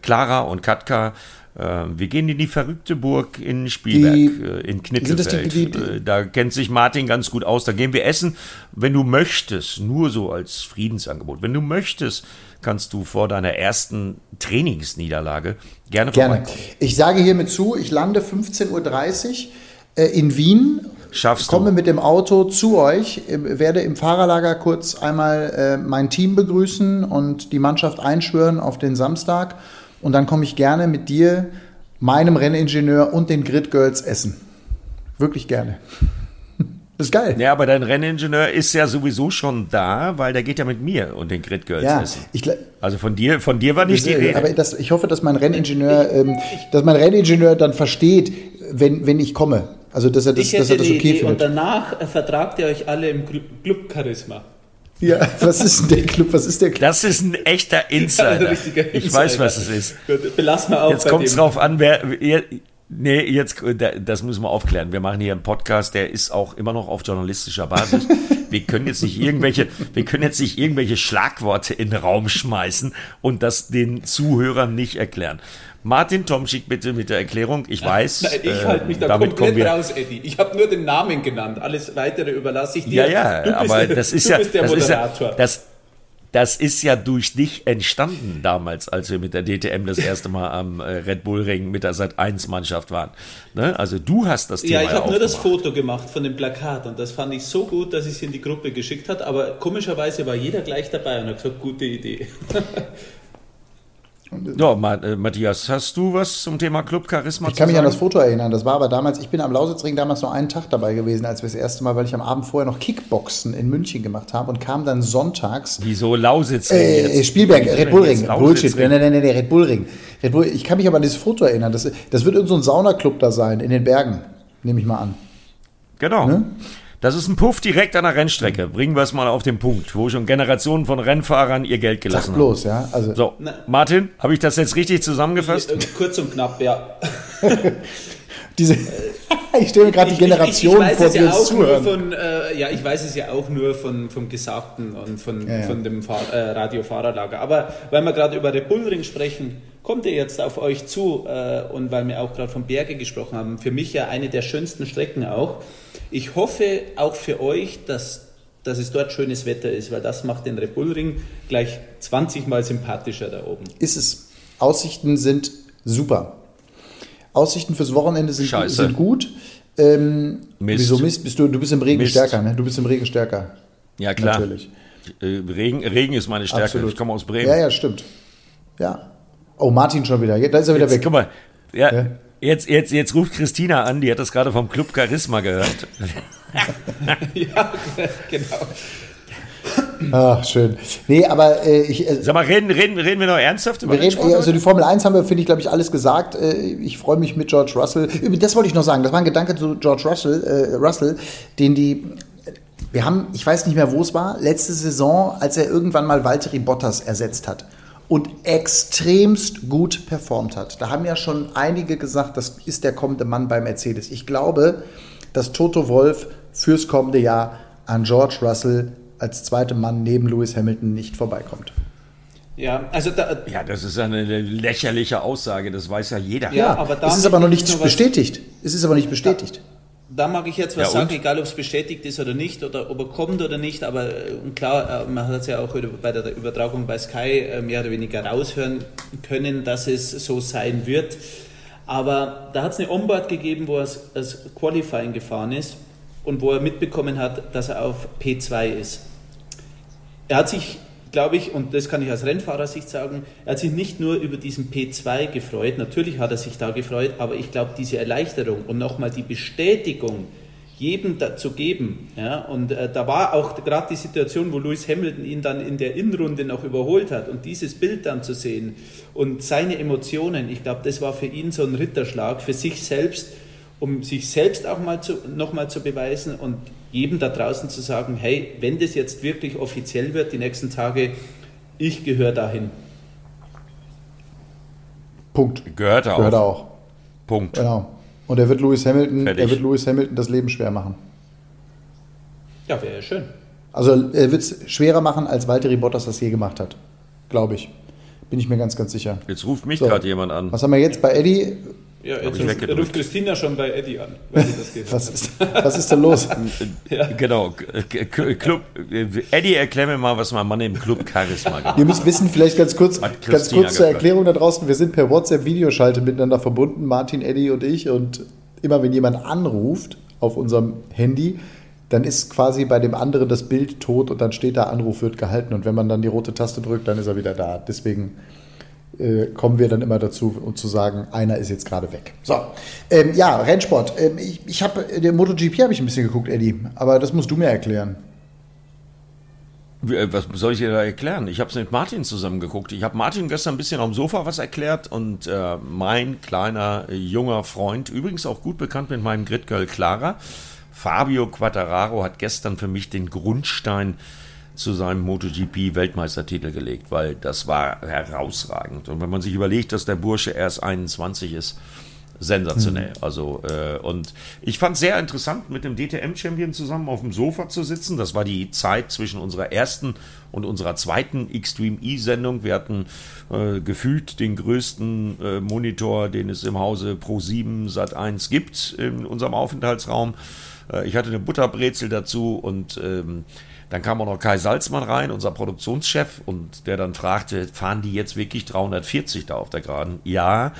Clara und Katka. Äh, wir gehen in die verrückte Burg in Spielberg, die, äh, in Knittelfeld. Die, die, äh, da kennt sich Martin ganz gut aus. Da gehen wir essen. Wenn du möchtest, nur so als Friedensangebot, wenn du möchtest, kannst du vor deiner ersten Trainingsniederlage gerne Gerne. Ich sage hiermit zu, ich lande 15.30 Uhr in Wien. Schaffst komme du. mit dem Auto zu euch, werde im Fahrerlager kurz einmal mein Team begrüßen und die Mannschaft einschwören auf den Samstag und dann komme ich gerne mit dir, meinem Renningenieur und den Grid Girls essen. Wirklich gerne. Das *laughs* ist geil. Ja, aber dein Renningenieur ist ja sowieso schon da, weil der geht ja mit mir und den Grid Girls ja, essen. Ich, also von dir, von dir war nicht die Rede. Aber das, ich hoffe, dass mein Renningenieur, ähm, dass mein Renningenieur dann versteht, wenn, wenn ich komme. Also dass er das, dass er das okay findet. Und danach vertragt ihr euch alle im Club Charisma. Ja, was ist denn der Club? Was ist der Club? Das ist ein echter Insider. Insider. Ich weiß, was es ist. Belass mal auf. Jetzt kommt es drauf an, wer. Nee, jetzt, das müssen wir aufklären. Wir machen hier einen Podcast, der ist auch immer noch auf journalistischer Basis. Wir können jetzt nicht irgendwelche, wir können jetzt nicht irgendwelche Schlagworte in den Raum schmeißen und das den Zuhörern nicht erklären. Martin Tomschick bitte mit der Erklärung. Ich weiß. *laughs* Nein, ich halte mich da äh, komplett raus, Eddie. Ich habe nur den Namen genannt. Alles weitere überlasse ich dir. Ja, ja, aber der, das ist ja, das Moderator. Ist ja, das, das ist ja durch dich entstanden damals, als wir mit der DTM das erste Mal am äh, Red Bull Ring mit der Sat 1 Mannschaft waren. Ne? Also du hast das Thema. Ja, ich habe nur das Foto gemacht von dem Plakat und das fand ich so gut, dass ich es in die Gruppe geschickt habe. Aber komischerweise war jeder gleich dabei und hat gesagt, gute Idee. *laughs* Ja, Matthias, hast du was zum Thema Club Charisma Ich kann mich an das Foto erinnern. Das war aber damals, ich bin am Lausitzring damals nur einen Tag dabei gewesen, als wir das erste Mal, weil ich am Abend vorher noch Kickboxen in München gemacht habe und kam dann sonntags. Wieso Lausitzring? Äh, Spielberg, Red Bull Ring. Bullshit. Nein, nein, nein, Red Bull Ring. Red Bull, ich kann mich aber an dieses Foto erinnern. Das, das wird irgendein so Saunaclub da sein, in den Bergen, nehme ich mal an. Genau. Ne? Das ist ein Puff direkt an der Rennstrecke. Bringen wir es mal auf den Punkt, wo schon Generationen von Rennfahrern ihr Geld gelassen Sag bloß, haben. ja. Also so, Martin, habe ich das jetzt richtig zusammengefasst? Kurz und knapp, ja. *laughs* Diese, *laughs* ich stelle mir gerade die Generation ich, ich, ich vor, die ja uns zuhören. Von, äh, ja, ich weiß es ja auch nur von, vom Gesagten und von, ja, ja. von dem Fahr äh, Radiofahrerlager. Aber weil wir gerade über Red Bull Ring sprechen, kommt er jetzt auf euch zu äh, und weil wir auch gerade von Berge gesprochen haben, für mich ja eine der schönsten Strecken auch. Ich hoffe auch für euch, dass, dass es dort schönes Wetter ist, weil das macht den Red Bull Ring gleich 20 Mal sympathischer da oben. Ist es. Aussichten sind super. Aussichten fürs Wochenende sind, sind gut. Ähm, wieso Mist? Bist du, du bist im Regen Mist. stärker, ne? Du bist im Regen stärker. Ja, klar. Natürlich. Äh, Regen, Regen ist meine Stärke. Absolut. Ich komme aus Bremen. Ja, ja, stimmt. Ja. Oh, Martin schon wieder. Da ist er wieder Jetzt, weg. Guck mal. Ja, ja. Jetzt, jetzt, jetzt ruft Christina an, die hat das gerade vom Club Charisma gehört. *laughs* ja, genau. Ach, schön. Nee, aber äh, ich. Äh, Sag mal, reden, reden, reden wir noch ernsthaft über wir reden, Also die Formel 1 haben wir, finde ich, glaube ich, alles gesagt. Äh, ich freue mich mit George Russell. Das wollte ich noch sagen. Das war ein Gedanke zu George Russell, äh, Russell, den die. Wir haben, ich weiß nicht mehr, wo es war, letzte Saison, als er irgendwann mal Valtteri Bottas ersetzt hat und extremst gut performt hat. Da haben ja schon einige gesagt, das ist der kommende Mann bei Mercedes. Ich glaube, dass Toto Wolf fürs kommende Jahr an George Russell als zweiter Mann neben Lewis Hamilton nicht vorbeikommt. Ja, also da, ja, das ist eine lächerliche Aussage, das weiß ja jeder. Ja, aber es ist aber noch nicht bestätigt. Es ist aber nicht bestätigt. Da, mag ich jetzt was ja, sagen, egal ob es bestätigt ist oder nicht, oder ob er kommt oder nicht, aber äh, klar, äh, man hat es ja auch bei der Übertragung bei Sky äh, mehr oder weniger raushören können, dass es so sein wird. Aber da hat es eine Onboard gegeben, wo er als Qualifying gefahren ist und wo er mitbekommen hat, dass er auf P2 ist. Er hat sich, glaube ich, und das kann ich aus Rennfahrersicht sagen, er hat sich nicht nur über diesen P2 gefreut, natürlich hat er sich da gefreut, aber ich glaube, diese Erleichterung und nochmal die Bestätigung, jedem zu geben. Ja, und äh, da war auch gerade die Situation, wo Lewis Hamilton ihn dann in der Innenrunde noch überholt hat und dieses Bild dann zu sehen und seine Emotionen, ich glaube, das war für ihn so ein Ritterschlag für sich selbst, um sich selbst auch mal zu, nochmal zu beweisen und jedem da draußen zu sagen, hey, wenn das jetzt wirklich offiziell wird, die nächsten Tage, ich gehöre dahin. Punkt. Gehört er auch. Gehört er auch. Punkt. Genau. Und er wird Lewis Hamilton, er wird Lewis Hamilton das Leben schwer machen. Ja, wäre ja schön. Also er wird es schwerer machen, als Valtteri Bottas das je gemacht hat. Glaube ich. Bin ich mir ganz, ganz sicher. Jetzt ruft mich so. gerade jemand an. Was haben wir jetzt bei Eddie? Ja, jetzt ruft Christina schon bei Eddie an. *laughs* was, ist, was ist denn los? *laughs* ja. Genau. Club, Eddie, erklär mir mal, was mein Mann im Club Charisma gemacht Ihr müsst wissen, vielleicht ganz kurz, ganz kurz zur Erklärung da draußen. Wir sind per WhatsApp-Videoschalte miteinander verbunden, Martin, Eddie und ich. Und immer wenn jemand anruft auf unserem Handy, dann ist quasi bei dem anderen das Bild tot und dann steht da, Anruf wird gehalten. Und wenn man dann die rote Taste drückt, dann ist er wieder da. Deswegen äh, kommen wir dann immer dazu, um zu sagen, einer ist jetzt gerade weg. So, ähm, ja, Rennsport. Ähm, ich ich habe, äh, der MotoGP habe ich ein bisschen geguckt, Eddie, aber das musst du mir erklären. Äh, was soll ich dir da erklären? Ich habe es mit Martin zusammen geguckt. Ich habe Martin gestern ein bisschen am Sofa was erklärt und äh, mein kleiner junger Freund, übrigens auch gut bekannt mit meinem Gridgirl Clara, Fabio Quattararo, hat gestern für mich den Grundstein äh, zu seinem MotoGP-Weltmeistertitel gelegt, weil das war herausragend. Und wenn man sich überlegt, dass der Bursche erst 21 ist, sensationell. Mhm. Also äh, und ich fand es sehr interessant, mit dem DTM-Champion zusammen auf dem Sofa zu sitzen. Das war die Zeit zwischen unserer ersten und unserer zweiten Extreme E-Sendung. Wir hatten äh, gefühlt den größten äh, Monitor, den es im Hause Pro 7 Sat 1 gibt in unserem Aufenthaltsraum. Äh, ich hatte eine Butterbrezel dazu und ähm, dann kam auch noch Kai Salzmann rein, unser Produktionschef, und der dann fragte, fahren die jetzt wirklich 340 da auf der Geraden? Ja,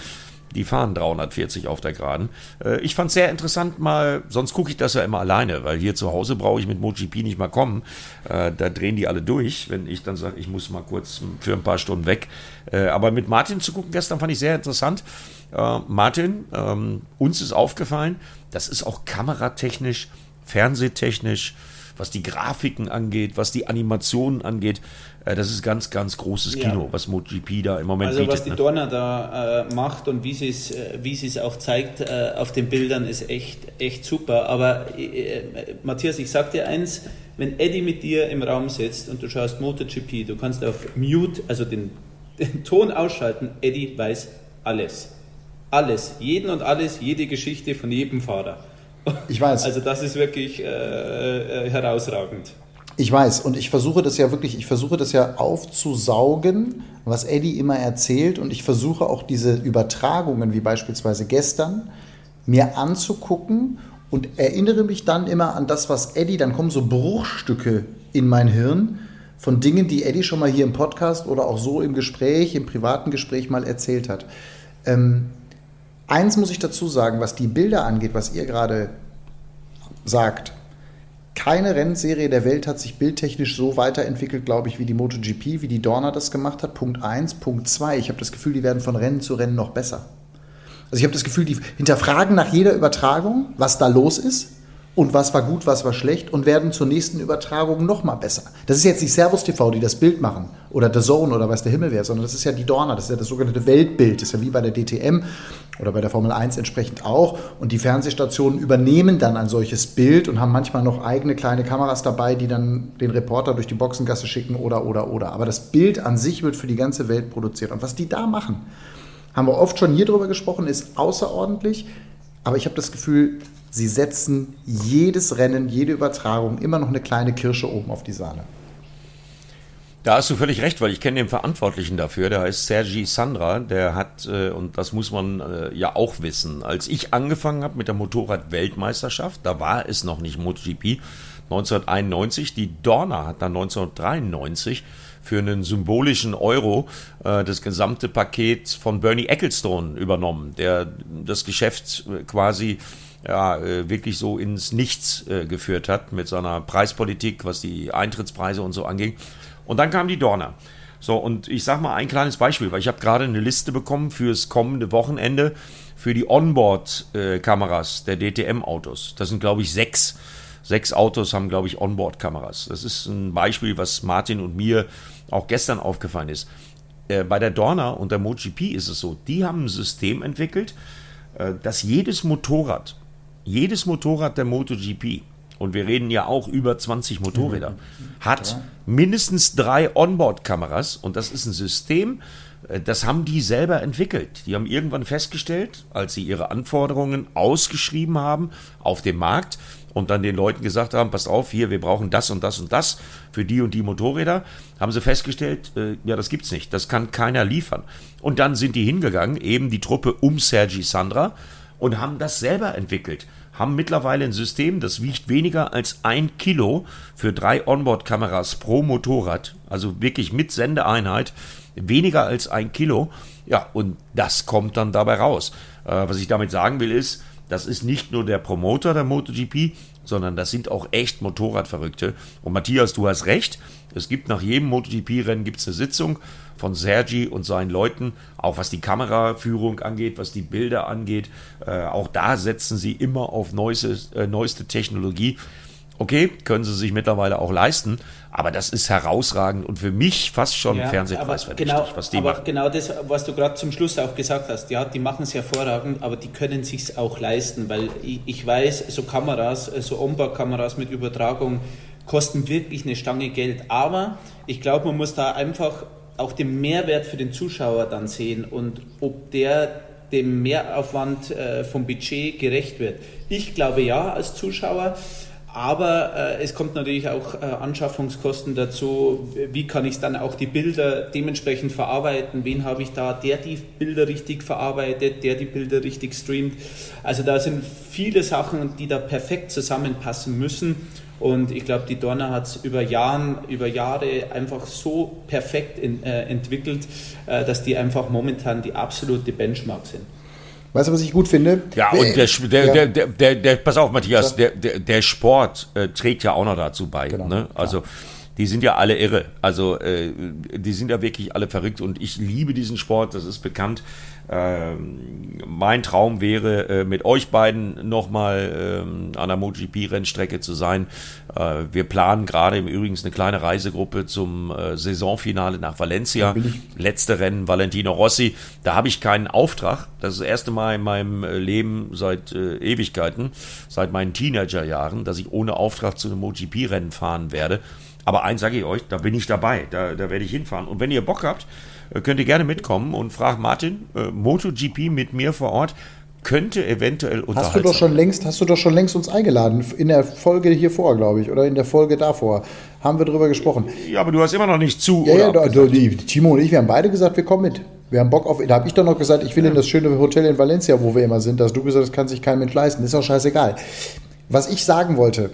die fahren 340 auf der Geraden. Äh, ich fand es sehr interessant mal, sonst gucke ich das ja immer alleine, weil hier zu Hause brauche ich mit MotoGP nicht mal kommen. Äh, da drehen die alle durch, wenn ich dann sage, ich muss mal kurz für ein paar Stunden weg. Äh, aber mit Martin zu gucken gestern fand ich sehr interessant. Martin, ähm, uns ist aufgefallen, das ist auch kameratechnisch, fernsehtechnisch, was die Grafiken angeht, was die Animationen angeht, äh, das ist ganz, ganz großes Kino, ja. was MotoGP da im Moment also, bietet. Also was die ne? Dorna da äh, macht und wie sie es, äh, wie sie es auch zeigt äh, auf den Bildern, ist echt, echt super. Aber äh, Matthias, ich sag dir eins, wenn Eddie mit dir im Raum sitzt und du schaust MotoGP, du kannst auf Mute, also den, *laughs* den Ton ausschalten, Eddie weiß alles. Alles, jeden und alles, jede Geschichte von jedem Fahrer. Ich weiß. Also das ist wirklich äh, herausragend. Ich weiß, und ich versuche das ja wirklich, ich versuche das ja aufzusaugen, was Eddie immer erzählt, und ich versuche auch diese Übertragungen, wie beispielsweise gestern, mir anzugucken und erinnere mich dann immer an das, was Eddie, dann kommen so Bruchstücke in mein Hirn von Dingen, die Eddie schon mal hier im Podcast oder auch so im Gespräch, im privaten Gespräch mal erzählt hat. Ähm, eins muss ich dazu sagen, was die Bilder angeht, was ihr gerade sagt, keine Rennserie der Welt hat sich bildtechnisch so weiterentwickelt, glaube ich, wie die MotoGP, wie die Dorna das gemacht hat. Punkt 1. Punkt 2. Ich habe das Gefühl, die werden von Rennen zu Rennen noch besser. Also ich habe das Gefühl, die hinterfragen nach jeder Übertragung, was da los ist und was war gut, was war schlecht und werden zur nächsten Übertragung noch mal besser. Das ist jetzt nicht Servus TV, die das Bild machen oder The Zone oder was der Himmel wäre, sondern das ist ja die Dorna, das ist ja das sogenannte Weltbild, das ist ja wie bei der DTM oder bei der Formel 1 entsprechend auch. Und die Fernsehstationen übernehmen dann ein solches Bild und haben manchmal noch eigene kleine Kameras dabei, die dann den Reporter durch die Boxengasse schicken oder oder oder, aber das Bild an sich wird für die ganze Welt produziert. Und was die da machen, haben wir oft schon hier drüber gesprochen, ist außerordentlich, aber ich habe das Gefühl, sie setzen jedes Rennen, jede Übertragung immer noch eine kleine Kirsche oben auf die Sahne. Da hast du völlig recht, weil ich kenne den Verantwortlichen dafür, der heißt Sergi Sandra, der hat, äh, und das muss man äh, ja auch wissen, als ich angefangen habe mit der Motorrad-Weltmeisterschaft, da war es noch nicht MotoGP, 1991, die Dorna hat dann 1993 für einen symbolischen Euro äh, das gesamte Paket von Bernie Ecclestone übernommen, der das Geschäft quasi ja, äh, wirklich so ins Nichts äh, geführt hat mit seiner Preispolitik, was die Eintrittspreise und so anging. Und dann kam die Dorner. So, und ich sag mal ein kleines Beispiel, weil ich habe gerade eine Liste bekommen fürs kommende Wochenende für die Onboard-Kameras der DTM-Autos. Das sind, glaube ich, sechs. Sechs Autos haben, glaube ich, Onboard-Kameras. Das ist ein Beispiel, was Martin und mir auch gestern aufgefallen ist. Äh, bei der Dorner und der MotoGP ist es so, die haben ein System entwickelt, dass jedes Motorrad jedes Motorrad der MotoGP, und wir reden ja auch über 20 Motorräder, hat mindestens drei Onboard-Kameras und das ist ein System, äh, das haben die selber entwickelt. Die haben irgendwann festgestellt, als sie ihre Anforderungen ausgeschrieben haben auf dem Markt und dann den Leuten gesagt haben, passt auf, hier, wir brauchen das und das und das für die und die Motorräder, haben sie festgestellt, äh, ja, das gibt's nicht, das kann keiner liefern. Und dann sind die hingegangen, eben die Truppe um Sergi Sandra, und haben das selber entwickelt. Haben mittlerweile ein System, das wiegt weniger als ein Kilo für drei Onboard-Kameras pro Motorrad, also wirklich mit Sendeeinheit, weniger als ein Kilo. Ja, und das kommt dann dabei raus. Äh, was ich damit sagen will, ist, das ist nicht nur der Promoter der MotoGP, sondern das sind auch echt Motorradverrückte. Und Matthias, du hast recht. Es gibt nach jedem MotoGP-Rennen eine Sitzung von Sergi und seinen Leuten, auch was die Kameraführung angeht, was die Bilder angeht. Äh, auch da setzen sie immer auf neueste, äh, neueste Technologie. Okay, können sie sich mittlerweile auch leisten, aber das ist herausragend und für mich fast schon ja, Fernsehpreis genau, was die aber machen. Genau das, was du gerade zum Schluss auch gesagt hast, ja, die machen es hervorragend, aber die können sich auch leisten, weil ich, ich weiß, so Kameras, so Onboard-Kameras mit Übertragung kosten wirklich eine Stange Geld, aber ich glaube, man muss da einfach auch den Mehrwert für den Zuschauer dann sehen und ob der dem Mehraufwand äh, vom Budget gerecht wird. Ich glaube ja als Zuschauer, aber äh, es kommt natürlich auch äh, Anschaffungskosten dazu. Wie kann ich dann auch die Bilder dementsprechend verarbeiten? Wen habe ich da, der die Bilder richtig verarbeitet, der die Bilder richtig streamt? Also da sind viele Sachen, die da perfekt zusammenpassen müssen. Und ich glaube, die Donner hat es über, über Jahre einfach so perfekt in, äh, entwickelt, äh, dass die einfach momentan die absolute Benchmark sind. Weißt du, was ich gut finde? Ja, und der, der, ja. der, der, der, pass auf, Matthias, der, der, der Sport äh, trägt ja auch noch dazu bei. Genau, ne? Also, die sind ja alle irre. Also, äh, die sind ja wirklich alle verrückt und ich liebe diesen Sport, das ist bekannt. Ähm, mein Traum wäre, äh, mit euch beiden nochmal ähm, an der MotoGP-Rennstrecke zu sein. Äh, wir planen gerade im Übrigen eine kleine Reisegruppe zum äh, Saisonfinale nach Valencia. Letzte Rennen Valentino Rossi. Da habe ich keinen Auftrag. Das ist das erste Mal in meinem äh, Leben seit äh, Ewigkeiten, seit meinen Teenagerjahren, dass ich ohne Auftrag zu einem MotoGP-Rennen fahren werde. Aber eins sage ich euch, da bin ich dabei. Da, da werde ich hinfahren. Und wenn ihr Bock habt, äh, könnt ihr gerne mitkommen und fragt Martin, äh, MotoGP mit mir vor Ort könnte eventuell unterhaltsam. Hast du doch schon längst, hast du doch schon längst uns eingeladen in der Folge hier vor, glaube ich, oder in der Folge davor haben wir drüber gesprochen. Ja, aber du hast immer noch nicht zu. Ja, ja, da, die, Timo und ich, wir haben beide gesagt, wir kommen mit. Wir haben Bock auf. Da habe ich doch noch gesagt, ich will ja. in das schöne Hotel in Valencia, wo wir immer sind. Dass du gesagt, das kann sich kein Mensch leisten. Ist auch scheißegal. Was ich sagen wollte.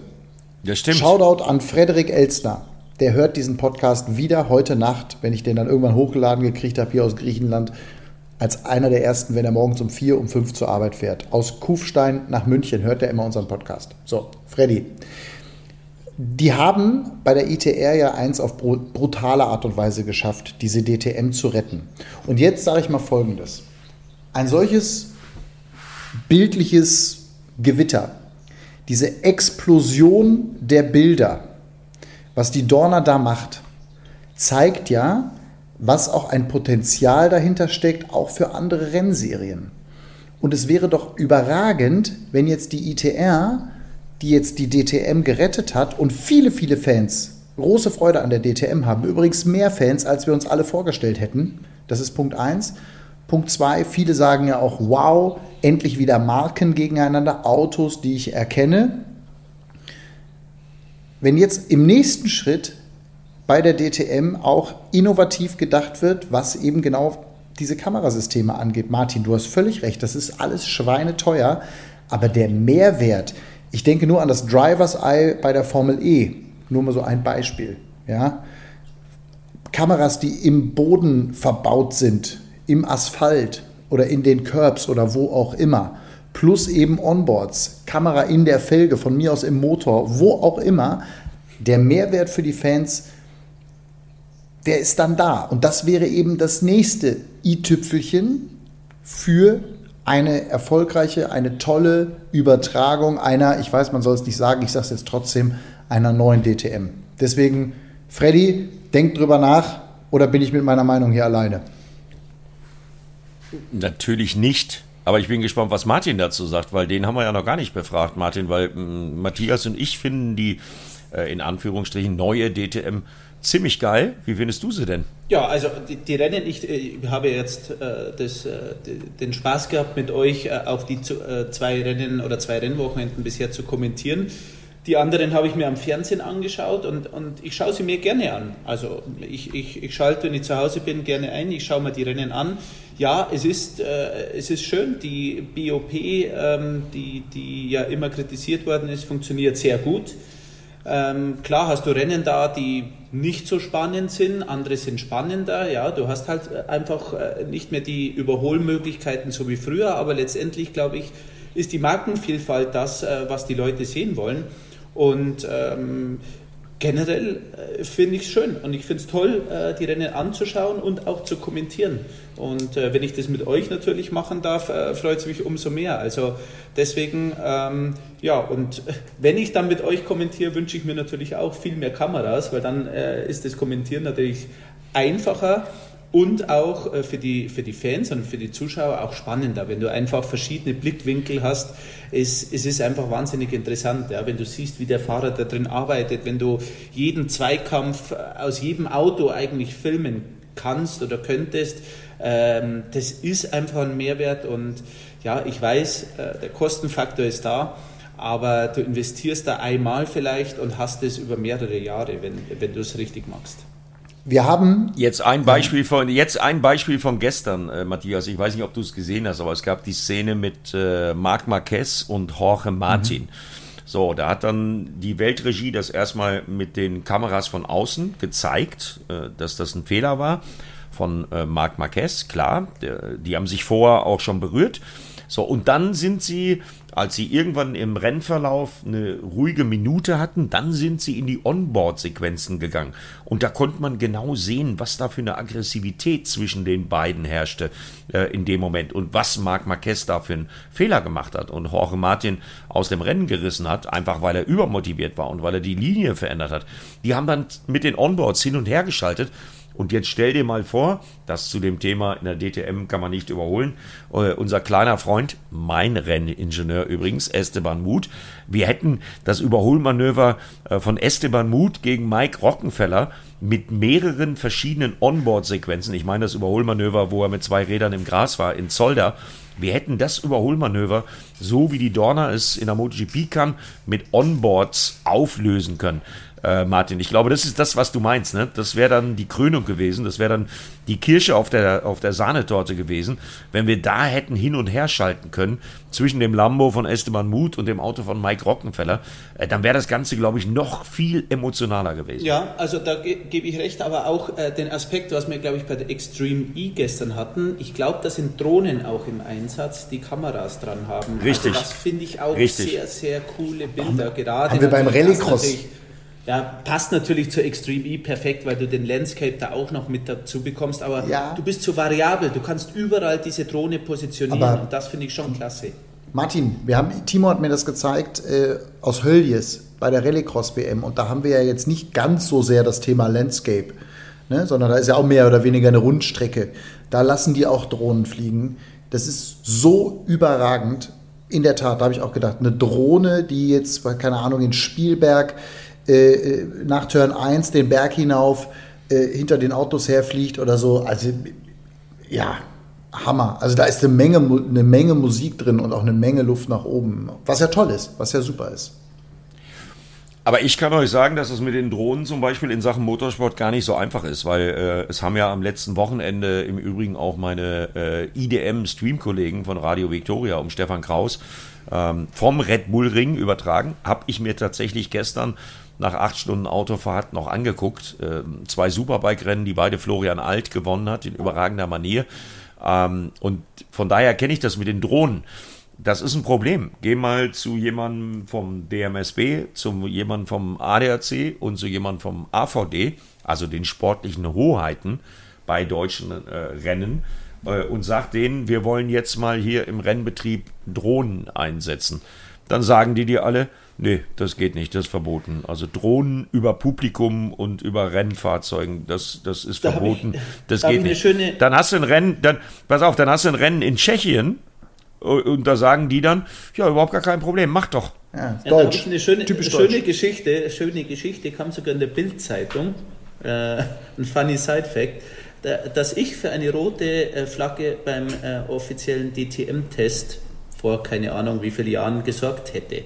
Ja, stimmt. Shoutout an Frederik Elstner der hört diesen Podcast wieder heute Nacht, wenn ich den dann irgendwann hochgeladen gekriegt habe hier aus Griechenland, als einer der ersten, wenn er morgens um vier, um fünf zur Arbeit fährt. Aus Kufstein nach München hört er immer unseren Podcast. So, Freddy. Die haben bei der ITR ja eins auf brutale Art und Weise geschafft, diese DTM zu retten. Und jetzt sage ich mal Folgendes. Ein solches bildliches Gewitter, diese Explosion der Bilder, was die Dorna da macht, zeigt ja, was auch ein Potenzial dahinter steckt, auch für andere Rennserien. Und es wäre doch überragend, wenn jetzt die ITR, die jetzt die DTM gerettet hat und viele, viele Fans große Freude an der DTM haben, übrigens mehr Fans, als wir uns alle vorgestellt hätten. Das ist Punkt 1. Punkt 2, viele sagen ja auch, wow, endlich wieder Marken gegeneinander, Autos, die ich erkenne wenn jetzt im nächsten Schritt bei der DTM auch innovativ gedacht wird, was eben genau diese Kamerasysteme angeht. Martin, du hast völlig recht, das ist alles schweineteuer, aber der Mehrwert, ich denke nur an das Drivers Eye bei der Formel E, nur mal so ein Beispiel, ja. Kameras, die im Boden verbaut sind, im Asphalt oder in den Curbs oder wo auch immer plus eben Onboards, Kamera in der Felge, von mir aus im Motor, wo auch immer, der Mehrwert für die Fans, der ist dann da. Und das wäre eben das nächste i-Tüpfelchen für eine erfolgreiche, eine tolle Übertragung einer, ich weiß, man soll es nicht sagen, ich sage es jetzt trotzdem, einer neuen DTM. Deswegen, Freddy, denk drüber nach oder bin ich mit meiner Meinung hier alleine? Natürlich nicht. Aber ich bin gespannt, was Martin dazu sagt, weil den haben wir ja noch gar nicht befragt, Martin, weil m, Matthias und ich finden die äh, in Anführungsstrichen neue DTM ziemlich geil. Wie findest du sie denn? Ja, also die, die Rennen, ich, ich, habe jetzt äh, das, äh, den Spaß gehabt, mit euch äh, auch die zu, äh, zwei Rennen oder zwei Rennwochenenden bisher zu kommentieren. Die anderen habe ich mir am Fernsehen angeschaut und, und ich schaue sie mir gerne an. Also ich, ich, ich schalte, wenn ich zu Hause bin, gerne ein, ich schaue mir die Rennen an. Ja, es ist, äh, es ist schön, die BOP, ähm, die, die ja immer kritisiert worden ist, funktioniert sehr gut. Ähm, klar hast du Rennen da, die nicht so spannend sind, andere sind spannender. Ja, du hast halt einfach äh, nicht mehr die Überholmöglichkeiten so wie früher, aber letztendlich glaube ich, ist die Markenvielfalt das, äh, was die Leute sehen wollen. Und ähm, generell äh, finde ich es schön und ich finde es toll, äh, die Rennen anzuschauen und auch zu kommentieren. Und äh, wenn ich das mit euch natürlich machen darf, freut es mich umso mehr. Also deswegen, ähm, ja, und wenn ich dann mit euch kommentiere, wünsche ich mir natürlich auch viel mehr Kameras, weil dann ist das Kommentieren natürlich einfacher und auch äh, für die, für die Fans und für die Zuschauer auch spannender, wenn du einfach verschiedene Blickwinkel hast. Es, es ist einfach wahnsinnig interessant, ja, wenn du siehst, wie der Fahrer da drin arbeitet, wenn du jeden Zweikampf äh, aus jedem Auto eigentlich filmen kannst oder könntest. Ähm, das ist einfach ein Mehrwert und ja, ich weiß, äh, der Kostenfaktor ist da aber du investierst da einmal vielleicht und hast es über mehrere Jahre, wenn, wenn du es richtig machst. Wir haben jetzt ein Beispiel von jetzt ein Beispiel von gestern, äh, Matthias. Ich weiß nicht, ob du es gesehen hast, aber es gab die Szene mit äh, Marc Marquez und Jorge Martin. Mhm. So, da hat dann die Weltregie das erstmal mit den Kameras von außen gezeigt, äh, dass das ein Fehler war von äh, Marc Marquez. Klar, der, die haben sich vorher auch schon berührt. So, und dann sind sie als sie irgendwann im Rennverlauf eine ruhige Minute hatten, dann sind sie in die Onboard-Sequenzen gegangen. Und da konnte man genau sehen, was da für eine Aggressivität zwischen den beiden herrschte äh, in dem Moment und was Marc Marquez da für einen Fehler gemacht hat und Jorge Martin aus dem Rennen gerissen hat, einfach weil er übermotiviert war und weil er die Linie verändert hat. Die haben dann mit den Onboards hin und her geschaltet und jetzt stell dir mal vor, das zu dem Thema in der DTM kann man nicht überholen, äh, unser kleiner Freund, mein Renningenieur übrigens, Esteban Muth, wir hätten das Überholmanöver äh, von Esteban Muth gegen Mike Rockenfeller mit mehreren verschiedenen Onboard-Sequenzen, ich meine das Überholmanöver, wo er mit zwei Rädern im Gras war, in Zolder, wir hätten das Überholmanöver, so wie die Dorna es in der MotoGP kann, mit Onboards auflösen können äh, Martin. Ich glaube, das ist das, was du meinst. Ne? Das wäre dann die Krönung gewesen. Das wäre dann die Kirsche auf der, auf der Sahnetorte gewesen, wenn wir da hätten hin und her schalten können zwischen dem Lambo von Esteban Muth und dem Auto von Mike Rockenfeller. Äh, dann wäre das Ganze, glaube ich, noch viel emotionaler gewesen. Ja, also da ge gebe ich recht, aber auch äh, den Aspekt, was wir, glaube ich, bei der Extreme E gestern hatten. Ich glaube, da sind Drohnen auch im Einsatz, die Kameras dran haben. Also Richtig. Also das finde ich auch Richtig. sehr, sehr coole Bilder. Haben, Gerade haben wir beim Rallycross ja, passt natürlich zur Extreme E perfekt, weil du den Landscape da auch noch mit dazu bekommst, aber ja. du bist zu variabel, du kannst überall diese Drohne positionieren aber und das finde ich schon klasse. Martin, wir haben, Timo hat mir das gezeigt äh, aus Höljes bei der Rallycross WM und da haben wir ja jetzt nicht ganz so sehr das Thema Landscape, ne, sondern da ist ja auch mehr oder weniger eine Rundstrecke. Da lassen die auch Drohnen fliegen. Das ist so überragend. In der Tat, da habe ich auch gedacht, eine Drohne, die jetzt, keine Ahnung, in Spielberg äh, äh, nach Turn 1 den Berg hinauf äh, hinter den Autos herfliegt oder so. Also ja, Hammer. Also da ist eine Menge, eine Menge Musik drin und auch eine Menge Luft nach oben. Was ja toll ist, was ja super ist. Aber ich kann euch sagen, dass es mit den Drohnen zum Beispiel in Sachen Motorsport gar nicht so einfach ist, weil äh, es haben ja am letzten Wochenende im Übrigen auch meine äh, IDM-Stream-Kollegen von Radio Victoria um Stefan Kraus ähm, vom Red Bull Ring übertragen. Habe ich mir tatsächlich gestern nach acht Stunden Autofahrt noch angeguckt. Ähm, zwei Superbike-Rennen, die beide Florian Alt gewonnen hat, in überragender Manier. Ähm, und von daher kenne ich das mit den Drohnen. Das ist ein Problem. Geh mal zu jemandem vom DMSB, zu jemandem vom ADAC und zu jemandem vom AVD, also den sportlichen Hoheiten bei deutschen äh, Rennen, äh, und sag denen, wir wollen jetzt mal hier im Rennbetrieb Drohnen einsetzen. Dann sagen die dir alle, Nee, das geht nicht, das ist verboten. Also Drohnen über Publikum und über Rennfahrzeugen, das, das ist da verboten. Ich, das da geht nicht. Dann hast du ein Rennen, dann, pass auf, dann hast du ein Rennen in Tschechien und da sagen die dann, ja, überhaupt gar kein Problem, mach doch. Ja, ja Deutsch. eine schöne, Typisch schöne Deutsch. Geschichte, schöne Geschichte, kam sogar in der Bildzeitung, äh, *laughs* ein funny Side Fact, dass ich für eine rote äh, Flagge beim äh, offiziellen DTM-Test vor keine Ahnung wie vielen Jahren gesorgt hätte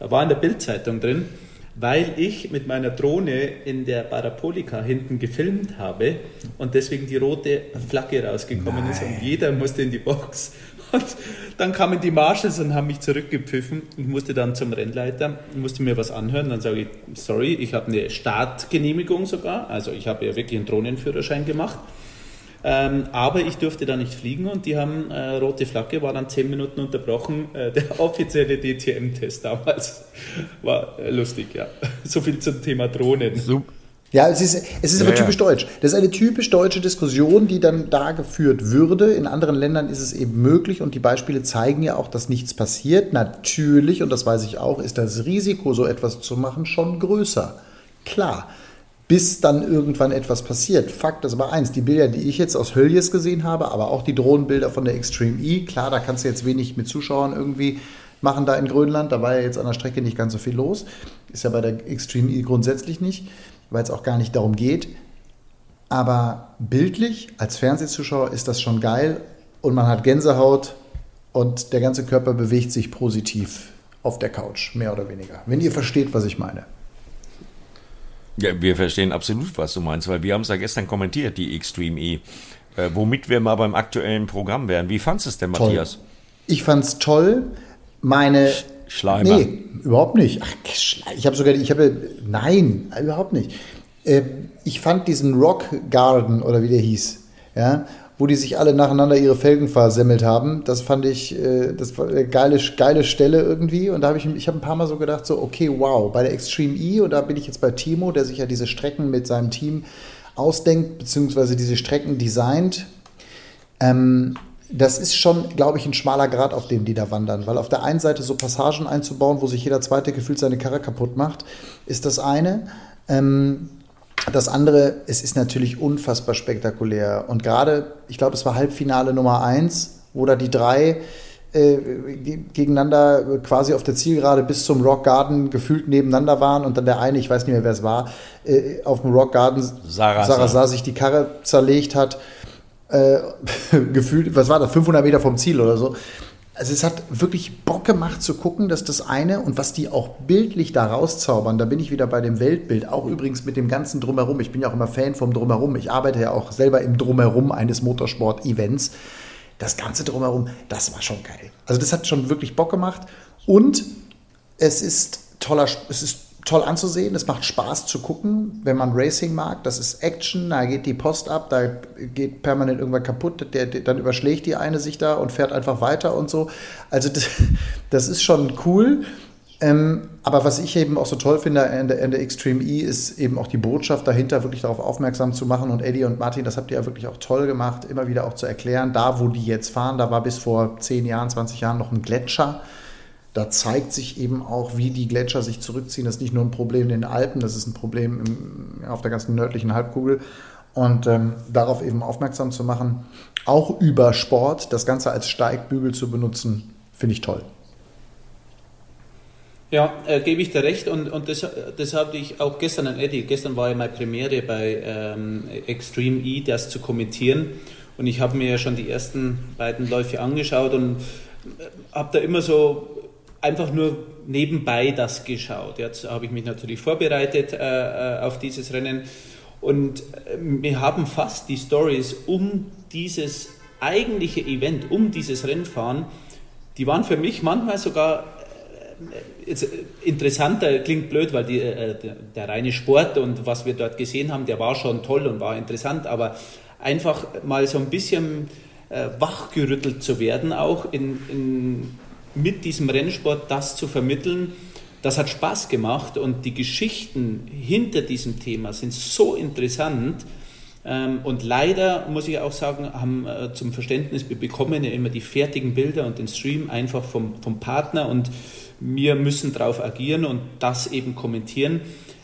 war in der Bildzeitung drin, weil ich mit meiner Drohne in der Parapolika hinten gefilmt habe und deswegen die rote Flagge rausgekommen Nein. ist und jeder musste in die Box. Und dann kamen die Marshals und haben mich zurückgepfiffen. Ich musste dann zum Rennleiter, musste mir was anhören. Dann sage ich, sorry, ich habe eine Startgenehmigung sogar. Also ich habe ja wirklich einen Drohnenführerschein gemacht. Ähm, aber ich durfte da nicht fliegen und die haben äh, rote Flagge, war dann zehn Minuten unterbrochen. Äh, der *laughs* offizielle DTM-Test damals war äh, lustig, ja. *laughs* So viel zum Thema Drohnen. Super. Ja, es ist, es ist ja, aber typisch ja. deutsch. Das ist eine typisch deutsche Diskussion, die dann da geführt würde. In anderen Ländern ist es eben möglich und die Beispiele zeigen ja auch, dass nichts passiert. Natürlich, und das weiß ich auch, ist das Risiko, so etwas zu machen, schon größer. Klar bis dann irgendwann etwas passiert. Fakt ist aber eins, die Bilder, die ich jetzt aus Höljes gesehen habe, aber auch die Drohnenbilder von der Extreme E, klar, da kannst du jetzt wenig mit Zuschauern irgendwie machen da in Grönland, da war ja jetzt an der Strecke nicht ganz so viel los, ist ja bei der Extreme E grundsätzlich nicht, weil es auch gar nicht darum geht. Aber bildlich als Fernsehzuschauer ist das schon geil und man hat Gänsehaut und der ganze Körper bewegt sich positiv auf der Couch, mehr oder weniger. Wenn ihr versteht, was ich meine. Ja, wir verstehen absolut, was du meinst, weil wir haben es ja gestern kommentiert, die Extreme E. Äh, womit wir mal beim aktuellen Programm wären. Wie fandest du es denn, toll. Matthias? Ich fand es toll. Meine. Schleimer. Nee, überhaupt nicht. Ach, ich habe sogar, ich habe, nein, überhaupt nicht. Äh, ich fand diesen Rock Garden oder wie der hieß, ja, wo die sich alle nacheinander ihre Felgen versemmelt haben. Das fand ich, äh, das war eine geile, geile Stelle irgendwie. Und da habe ich, ich habe ein paar Mal so gedacht, so, okay, wow, bei der Extreme E, und da bin ich jetzt bei Timo, der sich ja diese Strecken mit seinem Team ausdenkt, beziehungsweise diese Strecken designt. Ähm, das ist schon, glaube ich, ein schmaler Grad, auf dem die da wandern. Weil auf der einen Seite so Passagen einzubauen, wo sich jeder Zweite gefühlt seine Karre kaputt macht, ist das eine. Ähm, das andere, es ist natürlich unfassbar spektakulär. Und gerade, ich glaube, es war Halbfinale Nummer eins, wo da die drei äh, gegeneinander quasi auf der Zielgerade bis zum Rock Garden gefühlt nebeneinander waren und dann der eine, ich weiß nicht mehr, wer es war, äh, auf dem Rock Garden Sarah, Sarah sich die Karre zerlegt hat äh, *laughs* gefühlt, was war das, 500 Meter vom Ziel oder so. Also es hat wirklich Bock gemacht zu gucken, dass das eine und was die auch bildlich da rauszaubern, da bin ich wieder bei dem Weltbild, auch übrigens mit dem ganzen Drumherum. Ich bin ja auch immer Fan vom Drumherum. Ich arbeite ja auch selber im Drumherum eines Motorsport-Events. Das ganze Drumherum, das war schon geil. Also das hat schon wirklich Bock gemacht und es ist toller, es ist toll anzusehen, es macht Spaß zu gucken, wenn man Racing mag. Das ist Action, da geht die Post ab, da geht permanent irgendwann kaputt, der, der, dann überschlägt die eine sich da und fährt einfach weiter und so. Also das, *laughs* das ist schon cool. Ähm, aber was ich eben auch so toll finde in der, in der Extreme E ist eben auch die Botschaft dahinter, wirklich darauf aufmerksam zu machen. Und Eddie und Martin, das habt ihr ja wirklich auch toll gemacht, immer wieder auch zu erklären, da wo die jetzt fahren, da war bis vor 10 Jahren, 20 Jahren noch ein Gletscher da zeigt sich eben auch, wie die Gletscher sich zurückziehen. Das ist nicht nur ein Problem in den Alpen, das ist ein Problem im, auf der ganzen nördlichen Halbkugel. Und ähm, darauf eben aufmerksam zu machen, auch über Sport, das Ganze als Steigbügel zu benutzen, finde ich toll. Ja, äh, gebe ich dir recht und, und das, das habe ich auch gestern an Eddie, gestern war ja meine Premiere bei ähm, Extreme E, das zu kommentieren und ich habe mir ja schon die ersten beiden Läufe angeschaut und äh, habe da immer so einfach nur nebenbei das geschaut. Jetzt habe ich mich natürlich vorbereitet äh, äh auf dieses Rennen und äh, wir haben fast die Stories um dieses eigentliche Event, um dieses Rennfahren, die waren für mich manchmal sogar äh, jetzt interessanter, klingt blöd, weil die, äh, der, reine Sport und was wir dort gesehen haben, der war schon toll und war interessant, aber einfach mal so ein bisschen äh, wachgerüttelt zu werden, auch in, in mit diesem Rennsport das zu vermitteln, das hat Spaß gemacht und die Geschichten hinter diesem Thema sind so interessant. Ähm, und leider muss ich auch sagen, haben äh, zum Verständnis, wir bekommen ja immer die fertigen Bilder und den Stream einfach vom, vom Partner und wir müssen darauf agieren und das eben kommentieren.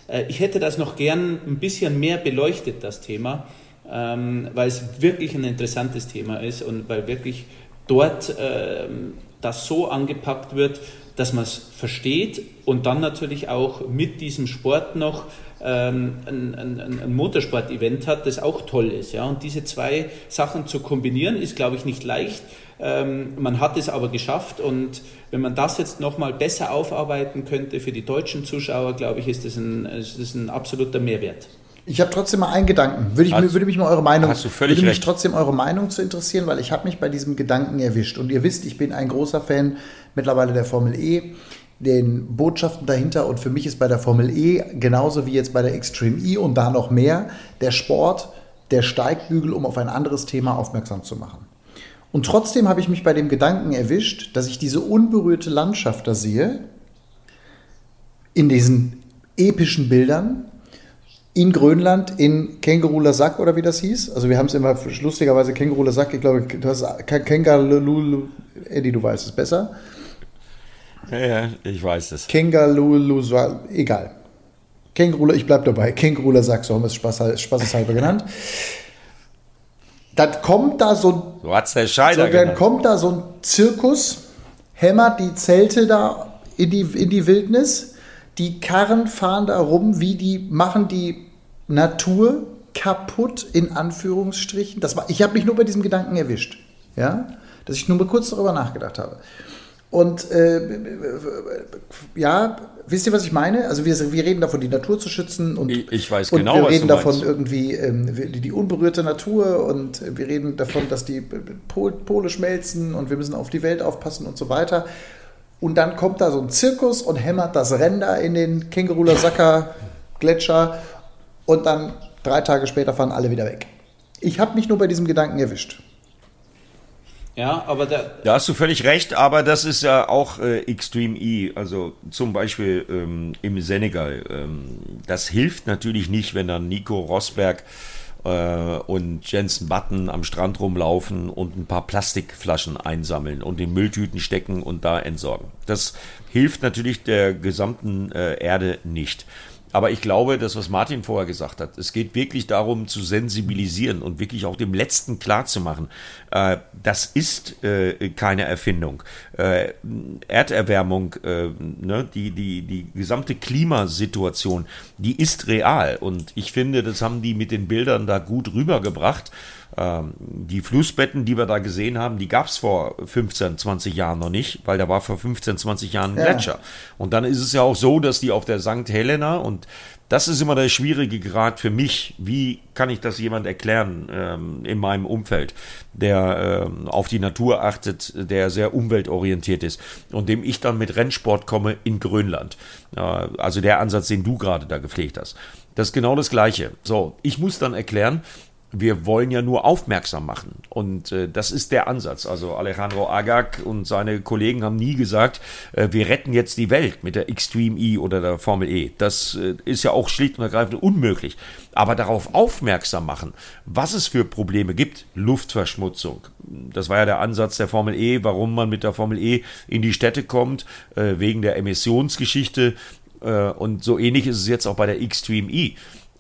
Äh, ich hätte das noch gern ein bisschen mehr beleuchtet, das Thema, ähm, weil es wirklich ein interessantes Thema ist und weil wirklich dort ähm, das so angepackt wird, dass man es versteht und dann natürlich auch mit diesem Sport noch ähm, ein, ein, ein Motorsport-Event hat, das auch toll ist. Ja? Und diese zwei Sachen zu kombinieren, ist, glaube ich, nicht leicht. Ähm, man hat es aber geschafft und wenn man das jetzt nochmal besser aufarbeiten könnte für die deutschen Zuschauer, glaube ich, ist das ein, ist das ein absoluter Mehrwert. Ich habe trotzdem mal einen Gedanken. Würde, ich, hast, würde mich mal eure Meinung, hast du völlig würde mich recht. trotzdem eure Meinung zu interessieren, weil ich habe mich bei diesem Gedanken erwischt. Und ihr wisst, ich bin ein großer Fan mittlerweile der Formel E, den Botschaften dahinter. Und für mich ist bei der Formel E genauso wie jetzt bei der Extreme E und da noch mehr der Sport der Steigbügel, um auf ein anderes Thema aufmerksam zu machen. Und trotzdem habe ich mich bei dem Gedanken erwischt, dass ich diese unberührte Landschaft da sehe, in diesen epischen Bildern, in Grönland in Känguru Sack oder wie das hieß. Also wir haben es immer lustigerweise Känguru Sack. Ich glaube, du hast Känguru. Eddie, du weißt es besser. Ja, ja, ich weiß es. Känguru, egal. Känguru, ich bleib dabei. Känguru Sack, so haben wir es Spaß, spaßeshalber genannt. Dann kommt da so ein. Du hast der Scheider so, Dann kommt da so ein Zirkus, hämmert die Zelte da in die, in die Wildnis die Karren fahren da rum, wie die machen die Natur kaputt, in Anführungsstrichen. Das war, ich habe mich nur bei diesem Gedanken erwischt, ja, dass ich nur mal kurz darüber nachgedacht habe. Und äh, ja, wisst ihr, was ich meine? Also wir, wir reden davon, die Natur zu schützen und, ich, weiß und genau, wir reden davon irgendwie ähm, die, die, unberührte Natur und wir reden davon, dass die Pole schmelzen und wir müssen auf die Welt aufpassen und so weiter. Und dann kommt da so ein Zirkus und hämmert das Ränder in den Känguru-Lasaka Gletscher und dann drei Tage später fahren alle wieder weg. Ich habe mich nur bei diesem Gedanken erwischt. Ja, aber da, da hast du völlig recht, aber das ist ja auch äh, Extreme E, also zum Beispiel ähm, im Senegal. Ähm, das hilft natürlich nicht, wenn dann Nico Rosberg äh, und Jensen Button am Strand rumlaufen und ein paar Plastikflaschen einsammeln und in Mülltüten stecken und da entsorgen. Das hilft natürlich der gesamten äh, Erde nicht. Aber ich glaube, das, was Martin vorher gesagt hat, es geht wirklich darum zu sensibilisieren und wirklich auch dem Letzten klarzumachen, äh, das ist äh, keine Erfindung. Äh, Erderwärmung, äh, ne, die, die, die gesamte Klimasituation, die ist real. Und ich finde, das haben die mit den Bildern da gut rübergebracht. Ähm, die Flussbetten, die wir da gesehen haben, die gab es vor 15, 20 Jahren noch nicht, weil da war vor 15, 20 Jahren ein ja. Gletscher. Und dann ist es ja auch so, dass die auf der St. Helena und das ist immer der schwierige Grad für mich. Wie kann ich das jemand erklären ähm, in meinem Umfeld, der ähm, auf die Natur achtet, der sehr umweltorientiert ist und dem ich dann mit Rennsport komme in Grönland. Äh, also der Ansatz, den du gerade da gepflegt hast. Das ist genau das Gleiche. So, ich muss dann erklären, wir wollen ja nur aufmerksam machen. Und äh, das ist der Ansatz. Also Alejandro Agag und seine Kollegen haben nie gesagt, äh, wir retten jetzt die Welt mit der Extreme E oder der Formel E. Das äh, ist ja auch schlicht und ergreifend unmöglich. Aber darauf aufmerksam machen, was es für Probleme gibt. Luftverschmutzung. Das war ja der Ansatz der Formel E, warum man mit der Formel E in die Städte kommt, äh, wegen der Emissionsgeschichte. Äh, und so ähnlich ist es jetzt auch bei der Extreme E.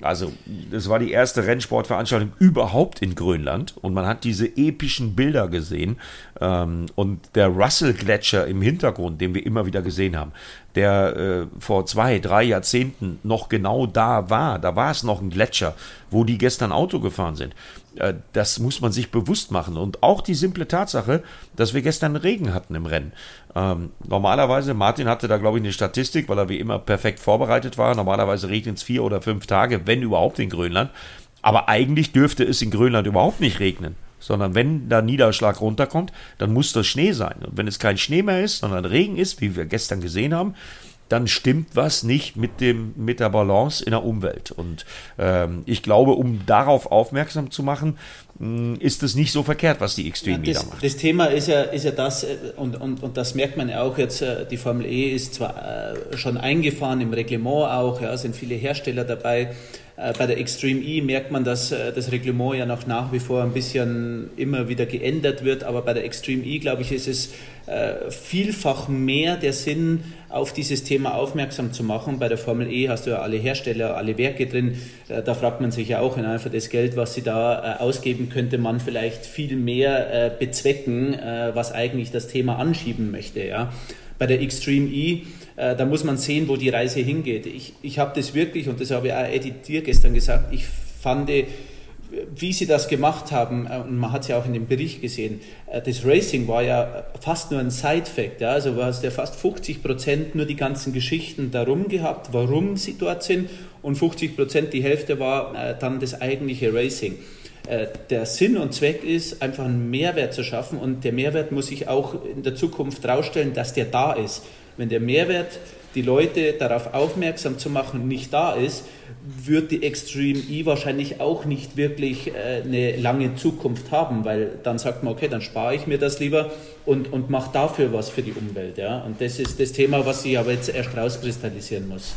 Also, das war die erste Rennsportveranstaltung überhaupt in Grönland und man hat diese epischen Bilder gesehen. Ähm, und der Russell-Gletscher im Hintergrund, den wir immer wieder gesehen haben, der äh, vor zwei, drei Jahrzehnten noch genau da war, da war es noch ein Gletscher, wo die gestern Auto gefahren sind. Äh, das muss man sich bewusst machen. Und auch die simple Tatsache, dass wir gestern Regen hatten im Rennen. Ähm, normalerweise, Martin hatte da, glaube ich, eine Statistik, weil er wie immer perfekt vorbereitet war. Normalerweise regnet es vier oder fünf Tage, wenn überhaupt in Grönland. Aber eigentlich dürfte es in Grönland überhaupt nicht regnen. Sondern wenn da Niederschlag runterkommt, dann muss das Schnee sein. Und wenn es kein Schnee mehr ist, sondern Regen ist, wie wir gestern gesehen haben, dann stimmt was nicht mit, dem, mit der Balance in der Umwelt. Und ähm, ich glaube, um darauf aufmerksam zu machen, mh, ist es nicht so verkehrt, was die Extreme ja, das, macht. Das Thema ist ja, ist ja das, äh, und, und, und das merkt man ja auch jetzt, äh, die Formel E ist zwar äh, schon eingefahren, im Reglement auch, ja, sind viele Hersteller dabei. Bei der Extreme E merkt man, dass das Reglement ja noch nach wie vor ein bisschen immer wieder geändert wird, aber bei der Extreme E, glaube ich, ist es vielfach mehr der Sinn, auf dieses Thema aufmerksam zu machen. Bei der Formel E hast du ja alle Hersteller, alle Werke drin. Äh, da fragt man sich ja auch, in einfach das Geld, was sie da äh, ausgeben, könnte man vielleicht viel mehr äh, bezwecken, was eigentlich das Thema anschieben möchte. Ja. Bei der Extreme E, da muss man sehen, wo die Reise hingeht. Ich, ich habe das wirklich, und das habe ich auch Edith dir gestern gesagt, ich fand wie sie das gemacht haben, äh, und man hat es ja auch in dem Bericht gesehen, äh, das Racing war ja fast nur ein Side-Fact. Ja? Also du hast ja fast 50 Prozent nur die ganzen Geschichten darum gehabt, warum sie dort sind, und 50 Prozent, die Hälfte war äh, dann das eigentliche Racing. Der Sinn und Zweck ist, einfach einen Mehrwert zu schaffen, und der Mehrwert muss sich auch in der Zukunft herausstellen, dass der da ist. Wenn der Mehrwert die Leute darauf aufmerksam zu machen, nicht da ist, wird die Extreme E wahrscheinlich auch nicht wirklich äh, eine lange Zukunft haben, weil dann sagt man, okay, dann spare ich mir das lieber und, und mache dafür was für die Umwelt. Ja? Und das ist das Thema, was sich aber jetzt erst rauskristallisieren muss.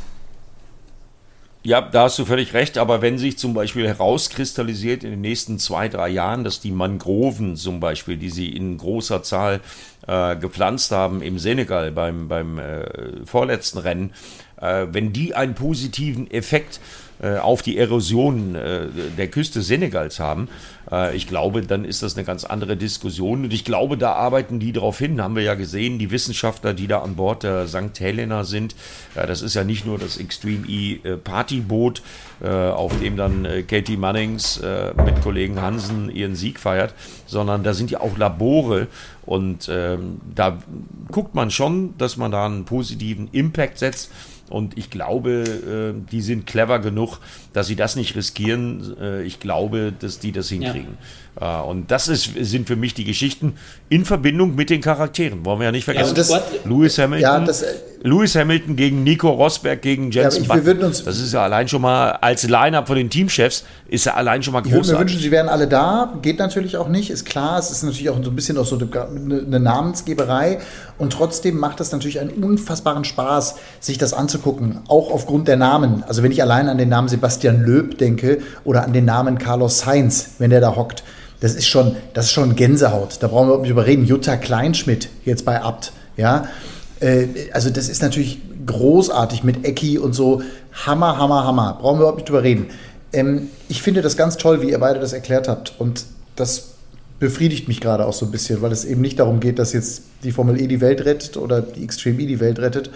Ja, da hast du völlig recht, aber wenn sich zum Beispiel herauskristallisiert in den nächsten zwei, drei Jahren, dass die Mangroven zum Beispiel, die sie in großer Zahl äh, gepflanzt haben im Senegal beim, beim äh, vorletzten Rennen, äh, wenn die einen positiven Effekt äh, auf die Erosion äh, der Küste Senegals haben, äh, ich glaube, dann ist das eine ganz andere Diskussion. Und ich glaube, da arbeiten die darauf hin, haben wir ja gesehen, die Wissenschaftler, die da an Bord der St. Helena sind. das ist ja nicht nur das Extreme E Partyboot, auf dem dann Katie Munnings mit Kollegen Hansen ihren Sieg feiert, sondern da sind ja auch Labore und ähm, da guckt man schon, dass man da einen positiven Impact setzt. Und ich glaube, die sind clever genug, dass sie das nicht riskieren. Äh, ich glaube, dass die das hinkriegen. Ja. Äh, und das ist, sind für mich die Geschichten in Verbindung mit den Charakteren. Wollen wir ja nicht vergessen. Ja, das, Lewis Hamilton. Ja, das, äh, Lewis Hamilton gegen Nico Rosberg gegen Jensen ja, Button. Uns, das ist ja allein schon mal als Line-Up von den Teamchefs ist ja allein schon mal großartig. Ich würde mir wünschen, sie wären alle da. Geht natürlich auch nicht, ist klar. Es ist natürlich auch so ein bisschen auch so eine, eine Namensgeberei. Und trotzdem macht es natürlich einen unfassbaren Spaß, sich das anzugucken. Auch aufgrund der Namen. Also wenn ich allein an den Namen Sebastian Löb denke oder an den Namen Carlos Sainz, wenn der da hockt. Das ist schon, das ist schon Gänsehaut. Da brauchen wir nicht überreden. Jutta Kleinschmidt jetzt bei Abt. Ja, äh, also das ist natürlich großartig mit Ecki und so. Hammer, Hammer, Hammer. Brauchen wir überhaupt nicht drüber reden. Ähm, ich finde das ganz toll, wie ihr beide das erklärt habt. Und das befriedigt mich gerade auch so ein bisschen, weil es eben nicht darum geht, dass jetzt die Formel E die Welt rettet oder die Extreme E die Welt rettet,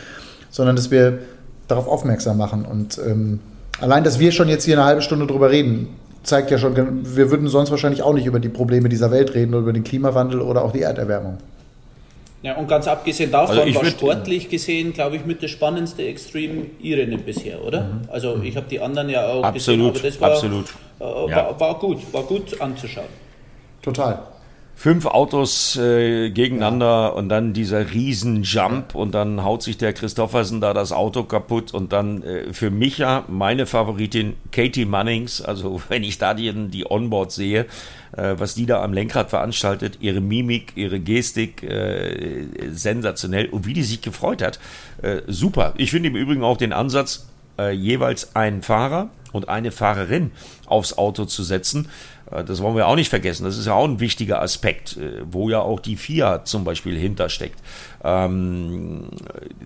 sondern dass wir darauf aufmerksam machen. Und ähm, allein, dass wir schon jetzt hier eine halbe Stunde drüber reden, zeigt ja schon, wir würden sonst wahrscheinlich auch nicht über die Probleme dieser Welt reden oder über den Klimawandel oder auch die Erderwärmung. Ja, und ganz abgesehen davon also war sportlich gesehen, glaube ich, mit das spannendste Extreme E-Rennen bisher, oder? Mhm. Also ich habe die anderen ja auch absolut, gesehen, aber das war, absolut. Äh, war, war, gut, war gut anzuschauen. Total. Fünf Autos äh, gegeneinander ja. und dann dieser Riesen-Jump und dann haut sich der Christoffersen da das Auto kaputt und dann äh, für mich ja meine Favoritin Katie Munnings, also *laughs* wenn ich da die, die Onboard sehe, äh, was die da am Lenkrad veranstaltet, ihre Mimik, ihre Gestik, äh, sensationell und wie die sich gefreut hat, äh, super. Ich finde im Übrigen auch den Ansatz, äh, jeweils einen Fahrer und eine Fahrerin aufs Auto zu setzen. Äh, das wollen wir auch nicht vergessen. Das ist ja auch ein wichtiger Aspekt, äh, wo ja auch die FIA zum Beispiel hintersteckt. Ähm,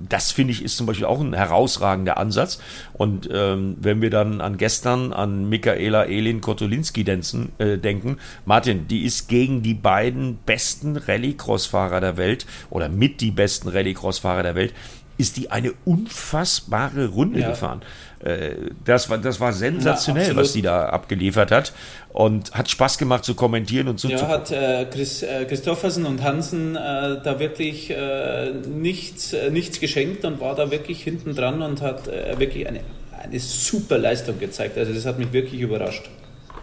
das finde ich ist zum Beispiel auch ein herausragender Ansatz. Und ähm, wenn wir dann an gestern an Michaela Elin Kotolinski denken, Martin, die ist gegen die beiden besten Rallycross-Fahrer der Welt oder mit die besten Rallycross-Fahrer der Welt ist die eine unfassbare Runde ja. gefahren. Äh, das war, das war sensationell, ja, was die da abgeliefert hat. Und hat Spaß gemacht zu kommentieren und zu Ja, hat äh, Chris, äh, Christoffersen und Hansen äh, da wirklich äh, nichts, äh, nichts geschenkt und war da wirklich hinten dran und hat wirklich eine, eine super Leistung gezeigt. Also das hat mich wirklich überrascht.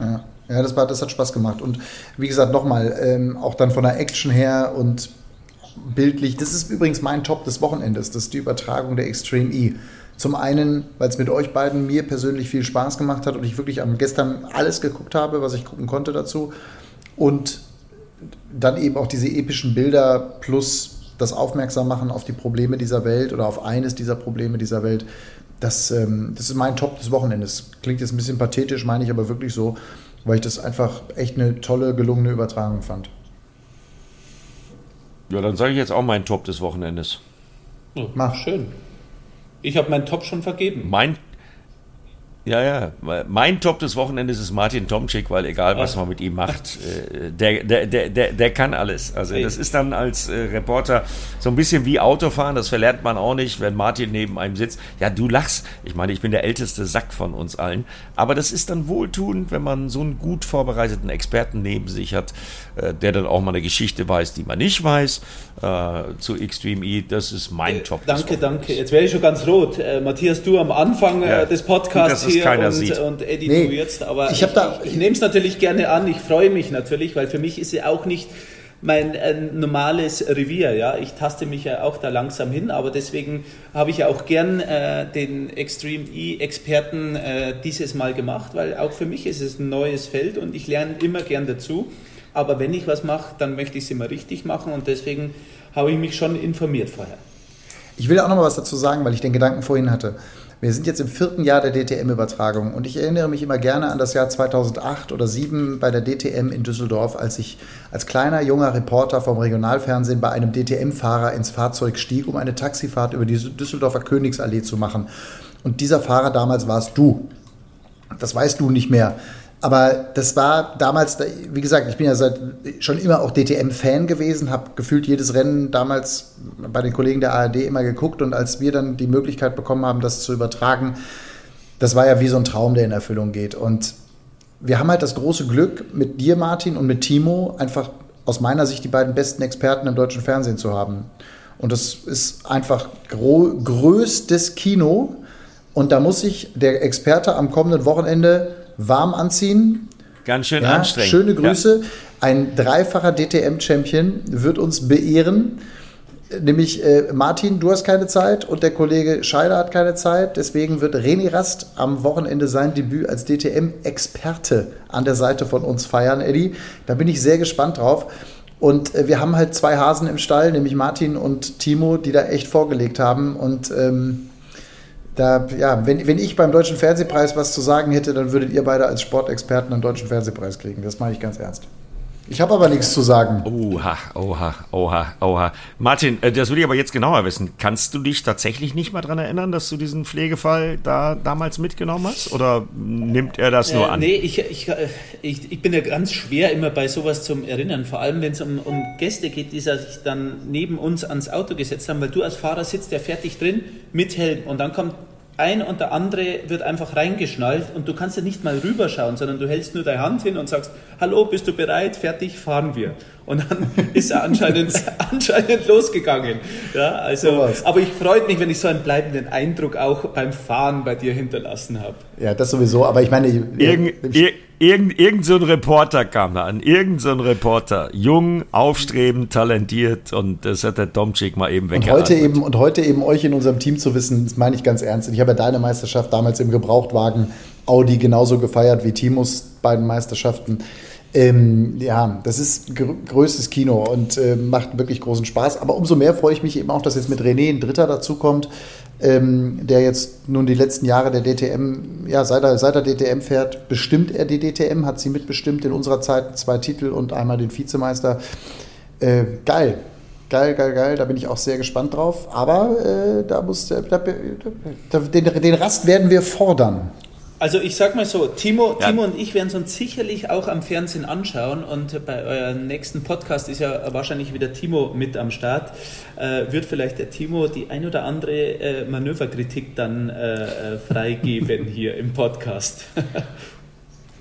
Ja, ja das, war, das hat Spaß gemacht. Und wie gesagt, nochmal, ähm, auch dann von der Action her und bildlich. Das ist übrigens mein Top des Wochenendes, das ist die Übertragung der Extreme E. Zum einen, weil es mit euch beiden mir persönlich viel Spaß gemacht hat und ich wirklich am gestern alles geguckt habe, was ich gucken konnte dazu. Und dann eben auch diese epischen Bilder plus das Aufmerksammachen auf die Probleme dieser Welt oder auf eines dieser Probleme dieser Welt. Das, ähm, das ist mein Top des Wochenendes. Klingt jetzt ein bisschen pathetisch, meine ich aber wirklich so, weil ich das einfach echt eine tolle, gelungene Übertragung fand. Ja, dann sage ich jetzt auch meinen Top des Wochenendes. Oh, Mach. Schön. Ich habe meinen Top schon vergeben. Mein ja, ja. Mein Top des Wochenendes ist Martin Tomczyk, weil egal was man mit ihm macht, äh, der, der, der, der, der kann alles. Also das ist dann als äh, Reporter so ein bisschen wie Autofahren, das verlernt man auch nicht, wenn Martin neben einem sitzt. Ja, du lachst. Ich meine, ich bin der älteste Sack von uns allen. Aber das ist dann wohltuend, wenn man so einen gut vorbereiteten Experten neben sich hat, der dann auch mal eine Geschichte weiß, die man nicht weiß, zu Extreme E. Das ist mein Top. Danke, danke. Jetzt wäre ich schon ganz rot. Matthias, du am Anfang ja, des Podcasts hier und, sieht. und Eddie nee, du jetzt. Aber ich, ich, ich nehme es natürlich gerne an. Ich freue mich natürlich, weil für mich ist sie auch nicht mein äh, normales Revier. Ja, ich taste mich ja auch da langsam hin, aber deswegen habe ich ja auch gern äh, den Extreme E-Experten äh, dieses Mal gemacht, weil auch für mich ist es ein neues Feld und ich lerne immer gern dazu. Aber wenn ich was mache, dann möchte ich es immer richtig machen und deswegen habe ich mich schon informiert vorher. Ich will auch noch mal was dazu sagen, weil ich den Gedanken vorhin hatte. Wir sind jetzt im vierten Jahr der DTM-Übertragung und ich erinnere mich immer gerne an das Jahr 2008 oder 2007 bei der DTM in Düsseldorf, als ich als kleiner junger Reporter vom Regionalfernsehen bei einem DTM-Fahrer ins Fahrzeug stieg, um eine Taxifahrt über die Düsseldorfer Königsallee zu machen. Und dieser Fahrer damals warst du. Das weißt du nicht mehr. Aber das war damals, wie gesagt, ich bin ja seit schon immer auch DTM-Fan gewesen, habe gefühlt jedes Rennen damals bei den Kollegen der ARD immer geguckt und als wir dann die Möglichkeit bekommen haben, das zu übertragen, das war ja wie so ein Traum, der in Erfüllung geht. Und wir haben halt das große Glück, mit dir, Martin, und mit Timo einfach aus meiner Sicht die beiden besten Experten im deutschen Fernsehen zu haben. Und das ist einfach größtes Kino Und da muss sich der Experte am kommenden Wochenende warm anziehen. Ganz schön ja, anstrengend. Schöne Grüße. Ja. Ein dreifacher DTM-Champion wird uns beehren. Nämlich äh, Martin, du hast keine Zeit und der Kollege Scheider hat keine Zeit. Deswegen wird René Rast am Wochenende sein Debüt als DTM-Experte an der Seite von uns feiern, Eddie. Da bin ich sehr gespannt drauf. Und äh, wir haben halt zwei Hasen im Stall, nämlich Martin und Timo, die da echt vorgelegt haben. Und ähm, da, ja, wenn, wenn ich beim Deutschen Fernsehpreis was zu sagen hätte, dann würdet ihr beide als Sportexperten einen Deutschen Fernsehpreis kriegen. Das mache ich ganz ernst. Ich habe aber nichts zu sagen. Oha, oha, oha, oha. Martin, äh, das würde ich aber jetzt genauer wissen. Kannst du dich tatsächlich nicht mal daran erinnern, dass du diesen Pflegefall da damals mitgenommen hast? Oder nimmt er das nur äh, an? Nee, ich, ich, äh, ich, ich bin ja ganz schwer immer bei sowas zum Erinnern. Vor allem, wenn es um, um Gäste geht, die sich dann neben uns ans Auto gesetzt haben, weil du als Fahrer sitzt ja fertig drin mit Helm und dann kommt ein und der andere wird einfach reingeschnallt und du kannst ja nicht mal rüberschauen, sondern du hältst nur deine Hand hin und sagst, hallo, bist du bereit? Fertig, fahren wir. Und dann *laughs* ist er anscheinend, anscheinend losgegangen. Ja, also, so aber ich freue mich, wenn ich so einen bleibenden Eindruck auch beim Fahren bei dir hinterlassen habe. Ja, das sowieso, aber ich meine... Irgend, ir, irgend, irgend so ein Reporter kam da an, irgend so ein Reporter, jung, aufstrebend, talentiert und das hat der Domczyk mal eben weggeatmet. Und heute eben, und heute eben euch in unserem Team zu wissen, das meine ich ganz ernst. Ich habe ja deine Meisterschaft damals im Gebrauchtwagen Audi genauso gefeiert wie Timos beiden Meisterschaften. Ähm, ja, das ist gr größtes Kino und äh, macht wirklich großen Spaß. Aber umso mehr freue ich mich eben auch, dass jetzt mit René ein Dritter dazukommt, ähm, der jetzt nun die letzten Jahre der DTM, ja, seit er, seit er DTM fährt, bestimmt er die DTM, hat sie mitbestimmt in unserer Zeit zwei Titel und einmal den Vizemeister. Äh, geil, geil, geil, geil. Da bin ich auch sehr gespannt drauf. Aber äh, da muss da, da, den, den Rast werden wir fordern. Also ich sag mal so, Timo, ja. Timo und ich werden es uns sicherlich auch am Fernsehen anschauen und bei eurem nächsten Podcast ist ja wahrscheinlich wieder Timo mit am Start. Äh, wird vielleicht der Timo die ein oder andere äh, Manöverkritik dann äh, äh freigeben *laughs* hier im Podcast.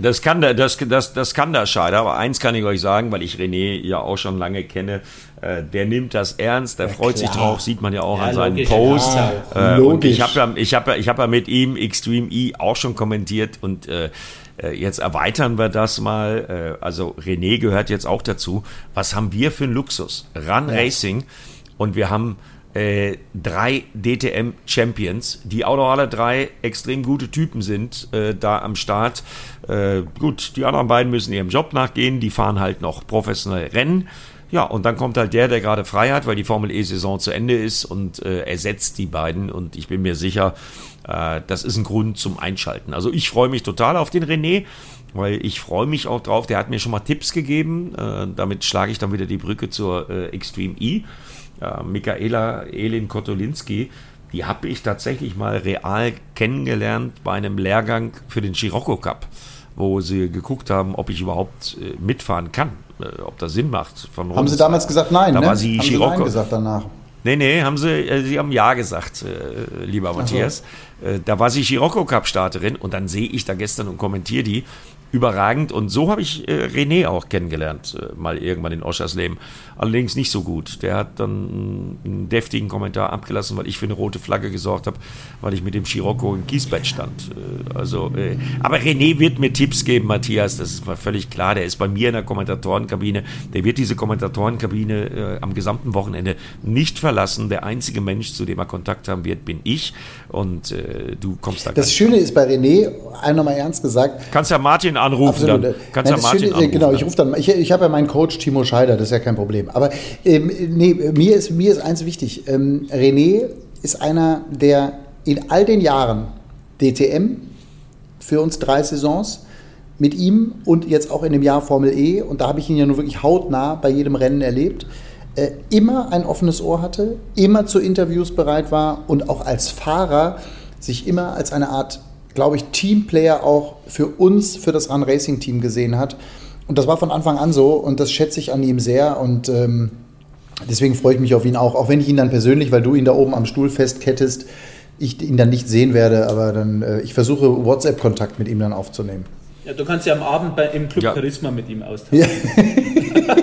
Das kann der, das, das, das kann der Scheider, aber eins kann ich euch sagen, weil ich René ja auch schon lange kenne, äh, der nimmt das ernst, der ja, freut klar. sich drauf, sieht man ja auch ja, an seinen Posts. Äh, und ich habe ja, ich habe ja, ich habe ja mit ihm Extreme E auch schon kommentiert und äh, äh, jetzt erweitern wir das mal. Äh, also René gehört jetzt auch dazu. Was haben wir für einen Luxus? Run Racing und wir haben äh, drei DTM-Champions, die auch noch alle drei extrem gute Typen sind, äh, da am Start. Äh, gut, die anderen beiden müssen ihrem Job nachgehen, die fahren halt noch professionell Rennen. Ja, und dann kommt halt der, der gerade frei hat, weil die Formel E-Saison zu Ende ist und äh, ersetzt die beiden. Und ich bin mir sicher, äh, das ist ein Grund zum Einschalten. Also ich freue mich total auf den René, weil ich freue mich auch drauf. Der hat mir schon mal Tipps gegeben. Äh, damit schlage ich dann wieder die Brücke zur äh, Extreme E. Äh, Michaela Elin Kotolinski, die habe ich tatsächlich mal real kennengelernt bei einem Lehrgang für den Scirocco Cup wo sie geguckt haben, ob ich überhaupt äh, mitfahren kann, äh, ob das Sinn macht. haben Sie damals gesagt nein? Da ne? war sie haben Scirocco. Sie nein gesagt danach? Nee, nee, haben sie, äh, sie haben Ja gesagt, äh, lieber Matthias. So. Äh, da war sie Scirocco Cup Starterin und dann sehe ich da gestern und kommentiere die überragend. Und so habe ich äh, René auch kennengelernt, äh, mal irgendwann in Oschers Leben. Allerdings nicht so gut. Der hat dann einen deftigen Kommentar abgelassen, weil ich für eine rote Flagge gesorgt habe, weil ich mit dem Scirocco im Kiesbett stand. Äh, also, äh, aber René wird mir Tipps geben, Matthias, das ist mal völlig klar. Der ist bei mir in der Kommentatorenkabine. Der wird diese Kommentatorenkabine äh, am gesamten Wochenende nicht verlassen. Der einzige Mensch, zu dem er Kontakt haben wird, bin ich. Und äh, du kommst da Das Schöne ist bei René, einmal mal ernst gesagt. Kannst ja Martin anrufen. Absolut. Dann kannst Nein, ja Martin Schöne, anrufen. Genau, ich rufe dann. Ich, ich habe ja meinen Coach Timo Scheider, das ist ja kein Problem. Aber ähm, nee, mir ist, mir ist eins wichtig. Ähm, René ist einer, der in all den Jahren DTM für uns drei Saisons mit ihm und jetzt auch in dem Jahr Formel E, und da habe ich ihn ja nur wirklich hautnah bei jedem Rennen erlebt, äh, immer ein offenes Ohr hatte, immer zu Interviews bereit war und auch als Fahrer sich immer als eine Art glaube ich, Teamplayer auch für uns, für das Run Racing Team gesehen hat. Und das war von Anfang an so und das schätze ich an ihm sehr und ähm, deswegen freue ich mich auf ihn auch, auch wenn ich ihn dann persönlich, weil du ihn da oben am Stuhl festkettest, ich ihn dann nicht sehen werde, aber dann äh, ich versuche WhatsApp-Kontakt mit ihm dann aufzunehmen. Ja, du kannst ja am Abend bei, im Club ja. Charisma mit ihm austauschen. Ja. *laughs*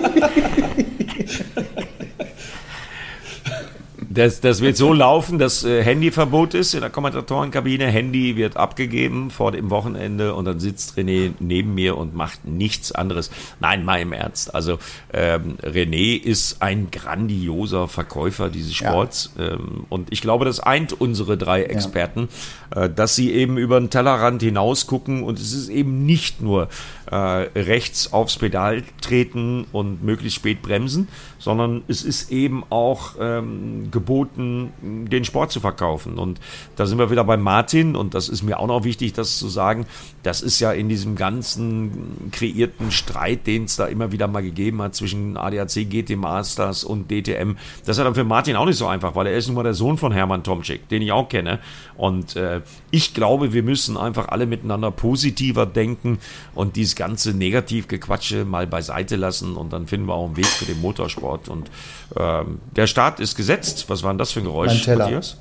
das, das wird so laufen, dass äh, Handyverbot ist in der Kommentatorenkabine. Handy wird abgegeben vor dem Wochenende und dann sitzt René neben mir und macht nichts anderes. Nein, mal im Ernst. Also ähm, René ist ein grandioser Verkäufer dieses Sports ja. ähm, und ich glaube, das eint unsere drei Experten, ja. äh, dass sie eben über den Tellerrand hinaus gucken und es ist eben nicht nur äh, rechts aufs Pedal treten und möglichst spät bremsen, sondern es ist eben auch ähm, geboten, den Sport zu verkaufen. Und da sind wir wieder bei Martin und das ist mir auch noch wichtig, das zu sagen. Das ist ja in diesem ganzen kreierten Streit, den es da immer wieder mal gegeben hat zwischen ADAC, GT Masters und DTM. Das ist ja dann für Martin auch nicht so einfach, weil er ist nun mal der Sohn von Hermann Tomczyk, den ich auch kenne. Und äh, ich glaube, wir müssen einfach alle miteinander positiver denken und dieses ganze Negativgequatsche mal beiseite lassen und dann finden wir auch einen Weg für den Motorsport. Und ähm, der Start ist gesetzt. Was war denn das für ein Geräusch, mein Teller. Matthias?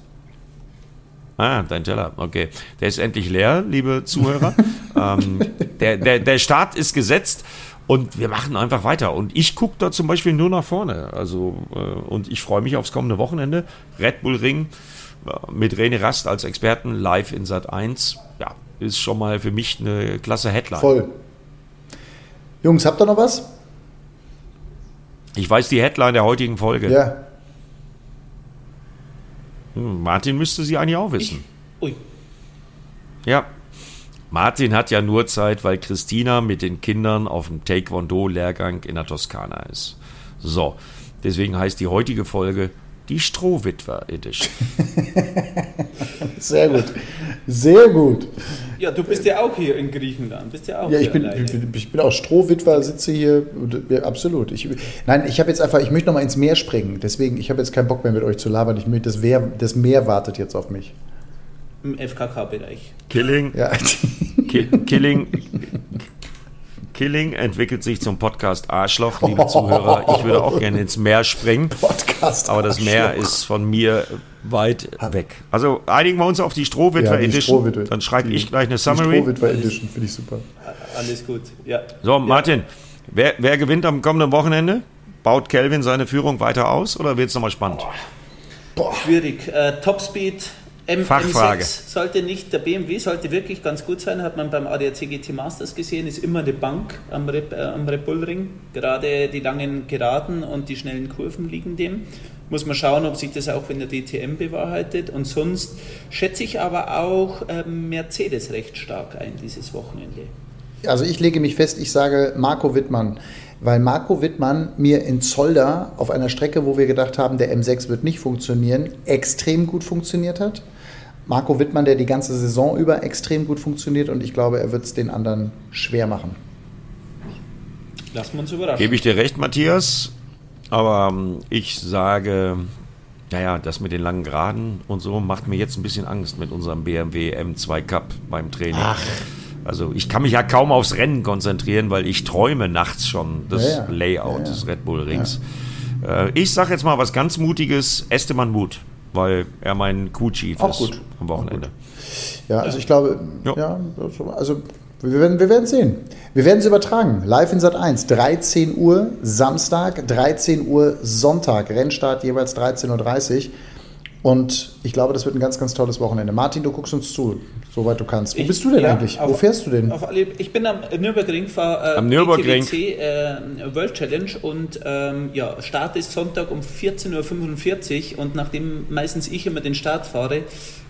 Ah, dein Teller, okay. Der ist endlich leer, liebe Zuhörer. *laughs* ähm, der, der, der Start ist gesetzt und wir machen einfach weiter. Und ich gucke da zum Beispiel nur nach vorne. Also, äh, und ich freue mich aufs kommende Wochenende. Red Bull Ring äh, mit René Rast als Experten live in Sat 1. Ja, ist schon mal für mich eine klasse Headline. Voll. Jungs, habt ihr noch was? Ich weiß die Headline der heutigen Folge. Ja. Hm, Martin müsste sie eigentlich auch wissen. Ich? Ui. Ja. Martin hat ja nur Zeit, weil Christina mit den Kindern auf dem Taekwondo-Lehrgang in der Toskana ist. So, deswegen heißt die heutige Folge die Strohwitwer Edition. Sehr gut. Sehr gut. Ja, du bist ja auch hier in Griechenland. Bist ja auch ja, ich bin, ich bin, ich bin auch Strohwitwer, sitze hier. Ja, absolut. Ich, nein, ich habe jetzt einfach, ich möchte noch mal ins Meer springen. Deswegen, ich habe jetzt keinen Bock mehr mit euch zu labern. Ich möchte, das, Meer, das Meer wartet jetzt auf mich. Im FKK-Bereich. Killing. Ja. Killing. Killing entwickelt sich zum Podcast Arschloch, liebe Zuhörer. Ich würde auch gerne ins Meer springen. Podcast aber das Meer ist von mir weit weg. Also einigen wir uns auf die Strohwitwer ja, Edition. Strohwitwe. Dann schreibe ich gleich eine Summary. Die Strohwitwer Edition finde ich super. Alles gut, ja. So, Martin, ja. wer, wer gewinnt am kommenden Wochenende? Baut Kelvin seine Führung weiter aus oder wird es nochmal spannend? Boah. Schwierig. Äh, Topspeed M Fachfrage. M6 sollte nicht, der BMW sollte wirklich ganz gut sein, hat man beim ADAC GT Masters gesehen, ist immer eine Bank am Red, äh, am Red Bull Ring. Gerade die langen Geraden und die schnellen Kurven liegen dem. Muss man schauen, ob sich das auch in der DTM bewahrheitet. Und sonst schätze ich aber auch äh, Mercedes recht stark ein dieses Wochenende. Also ich lege mich fest, ich sage Marco Wittmann weil Marco Wittmann mir in Zolder auf einer Strecke, wo wir gedacht haben, der M6 wird nicht funktionieren, extrem gut funktioniert hat. Marco Wittmann, der die ganze Saison über extrem gut funktioniert und ich glaube, er wird es den anderen schwer machen. Lassen wir uns überraschen. Gebe ich dir recht, Matthias. Aber ähm, ich sage, naja, das mit den langen Geraden und so macht mir jetzt ein bisschen Angst mit unserem BMW M2 Cup beim Training. Ach. Also ich kann mich ja kaum aufs Rennen konzentrieren, weil ich träume nachts schon das ja, ja. Layout ja, des Red Bull Rings. Äh, ich sage jetzt mal was ganz Mutiges, Esteban Mut weil er mein Crew-Chief ist gut. am Wochenende. Ja, also ich glaube, ja, ja also wir werden, wir werden sehen. Wir werden es übertragen. Live in Sat 1, 13 Uhr Samstag, 13 Uhr Sonntag. Rennstart jeweils 13.30 Uhr. Und ich glaube, das wird ein ganz, ganz tolles Wochenende. Martin, du guckst uns zu, soweit du kannst. Wo ich, bist du denn ja, eigentlich? Auf, Wo fährst du denn? Auf, ich bin am Nürburgring, fahre äh, am Nürburgring. äh, World Challenge und ähm, ja, Start ist Sonntag um 14.45 Uhr und nachdem meistens ich immer den Start fahre,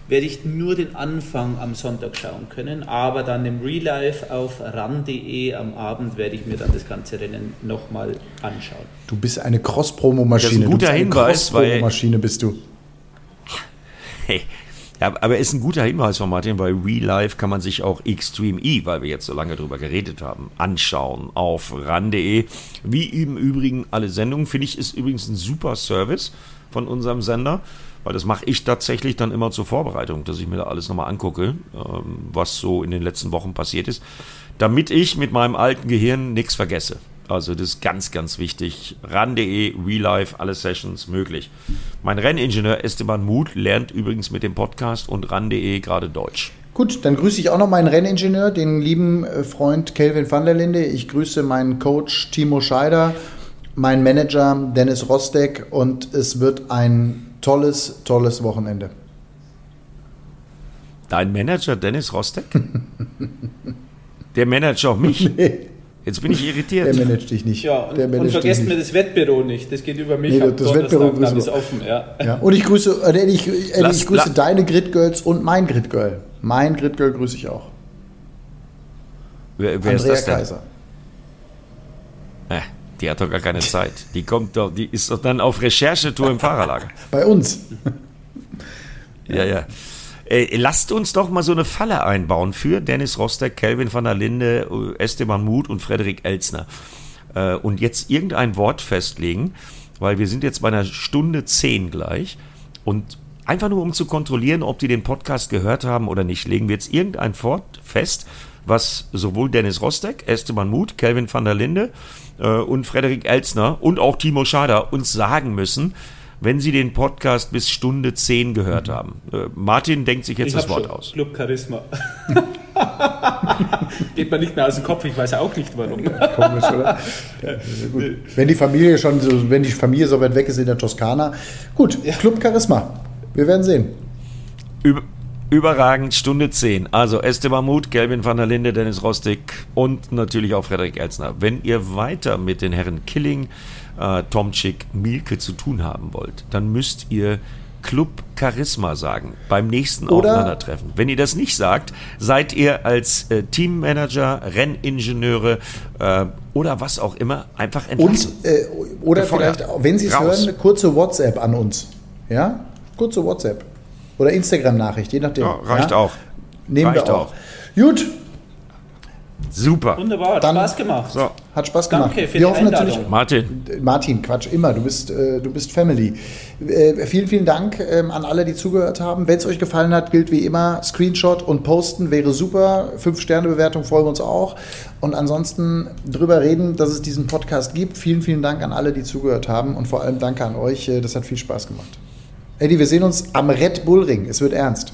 werde ich nur den Anfang am Sonntag schauen können, aber dann im Real Life auf ran.de am Abend werde ich mir dann das ganze Rennen nochmal anschauen. Du bist eine Cross-Promo-Maschine. Das ist ein guter Hinweis, weil Maschine bist du. Ja, aber ist ein guter Hinweis von Martin, weil Real Life kann man sich auch Extreme E, weil wir jetzt so lange drüber geredet haben, anschauen auf ran.de. Wie im Übrigen alle Sendungen, finde ich, ist übrigens ein super Service von unserem Sender, weil das mache ich tatsächlich dann immer zur Vorbereitung, dass ich mir da alles nochmal angucke, ähm, was so in den letzten Wochen passiert ist, damit ich mit meinem alten Gehirn nichts vergesse. Also das ist ganz, ganz wichtig. RAN.de, Real Life, alle Sessions möglich. Mein Renningenieur Esteban Muth lernt übrigens mit dem Podcast und RAN.de gerade Deutsch. Gut, dann grüße ich auch noch meinen Renningenieur, den lieben äh, Freund Kelvin van der Linde. Ich grüße meinen Coach Timo Scheider, meinen Manager Dennis Rostek und es wird ein tolles, tolles Wochenende. Dein Manager Dennis Rostek? *laughs* Der managt auch mich. Nee. Jetzt bin ich irritiert. Der managt dich nicht. Ja, und, und vergesst mir das Wettbüro nicht. Das geht über mich. Nee, das Wettbüro ist offen. Ja. ja. Und ich grüße, äh, ich, äh, Lass, ich grüße deine Grid Girls und mein Grid Girl. Mein Grid Girl grüße ich auch. Wer, wer ist das denn? Kaiser. Äh, die hat doch gar keine Zeit. Die kommt doch, die ist doch dann auf Recherchetour im Fahrerlager. Bei uns. ja, ja. Äh, lasst uns doch mal so eine Falle einbauen für Dennis Roster, Kelvin van der Linde, äh, Esteban Muth und Frederik Elsner. Äh, und jetzt irgendein Wort festlegen, weil wir sind jetzt bei einer Stunde zehn gleich. Und einfach nur um zu kontrollieren, ob die den Podcast gehört haben oder nicht, legen wir jetzt irgendein Wort fest, was sowohl Dennis Rostek, Esteban Muth, Kelvin van der Linde äh, und Frederik Elsner und auch Timo Schader uns sagen müssen, wenn Sie den Podcast bis Stunde 10 gehört mhm. haben. Äh, Martin denkt sich jetzt ich das Wort schon. aus. Club Charisma. *laughs* Geht mir nicht mehr aus dem Kopf, ich weiß auch nicht warum. Komisch, oder? *laughs* Ja, wenn die Familie schon so, wenn die Familie so weit weg ist in der Toskana. Gut, ja. Club Charisma. Wir werden sehen. Über, überragend, Stunde 10. Also Esteban Muth, Gelvin van der Linde, Dennis Rostig und natürlich auch Frederik Elsner. Wenn ihr weiter mit den Herren Killing, äh, Tomczyk, Mielke zu tun haben wollt, dann müsst ihr Club Charisma sagen beim nächsten Oder Aufeinandertreffen. Wenn ihr das nicht sagt, seid ihr als äh, Teammanager, Renningenieure äh, oder was auch immer einfach entlassen. Und, äh, oder Gefeuert. vielleicht, wenn Sie es hören, kurze WhatsApp an uns. Ja? Kurze WhatsApp. Oder Instagram-Nachricht, je nachdem. Ja, reicht ja? auch. Nehmen reicht wir auch. auch. Gut, Super. Wunderbar, hat Dann, Spaß gemacht. So. Hat Spaß gemacht. Danke für Wir die Einladung. Martin. Martin, Quatsch, immer. Du bist, äh, du bist Family. Äh, vielen, vielen Dank ähm, an alle, die zugehört haben. Wenn es euch gefallen hat, gilt wie immer, Screenshot und posten wäre super. Fünf-Sterne-Bewertung freuen wir uns auch. Und ansonsten drüber reden, dass es diesen Podcast gibt. Vielen, vielen Dank an alle, die zugehört haben. Und vor allem danke an euch. Äh, das hat viel Spaß gemacht. Eddie, wir sehen uns am Red Bull Ring. Es wird ernst.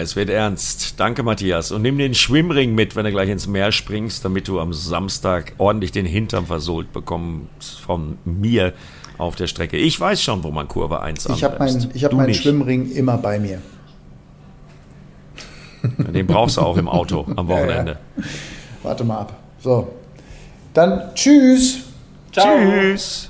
Es wird ernst. Danke, Matthias. Und nimm den Schwimmring mit, wenn du gleich ins Meer springst, damit du am Samstag ordentlich den Hintern versohlt bekommst von mir auf der Strecke. Ich weiß schon, wo man Kurve 1 Ich habe mein, hab meinen Schwimmring immer bei mir. Den brauchst du auch im Auto am Wochenende. *laughs* Ja, ja. Warte mal ab. So. Dann tschüss. Ciao. Tschüss.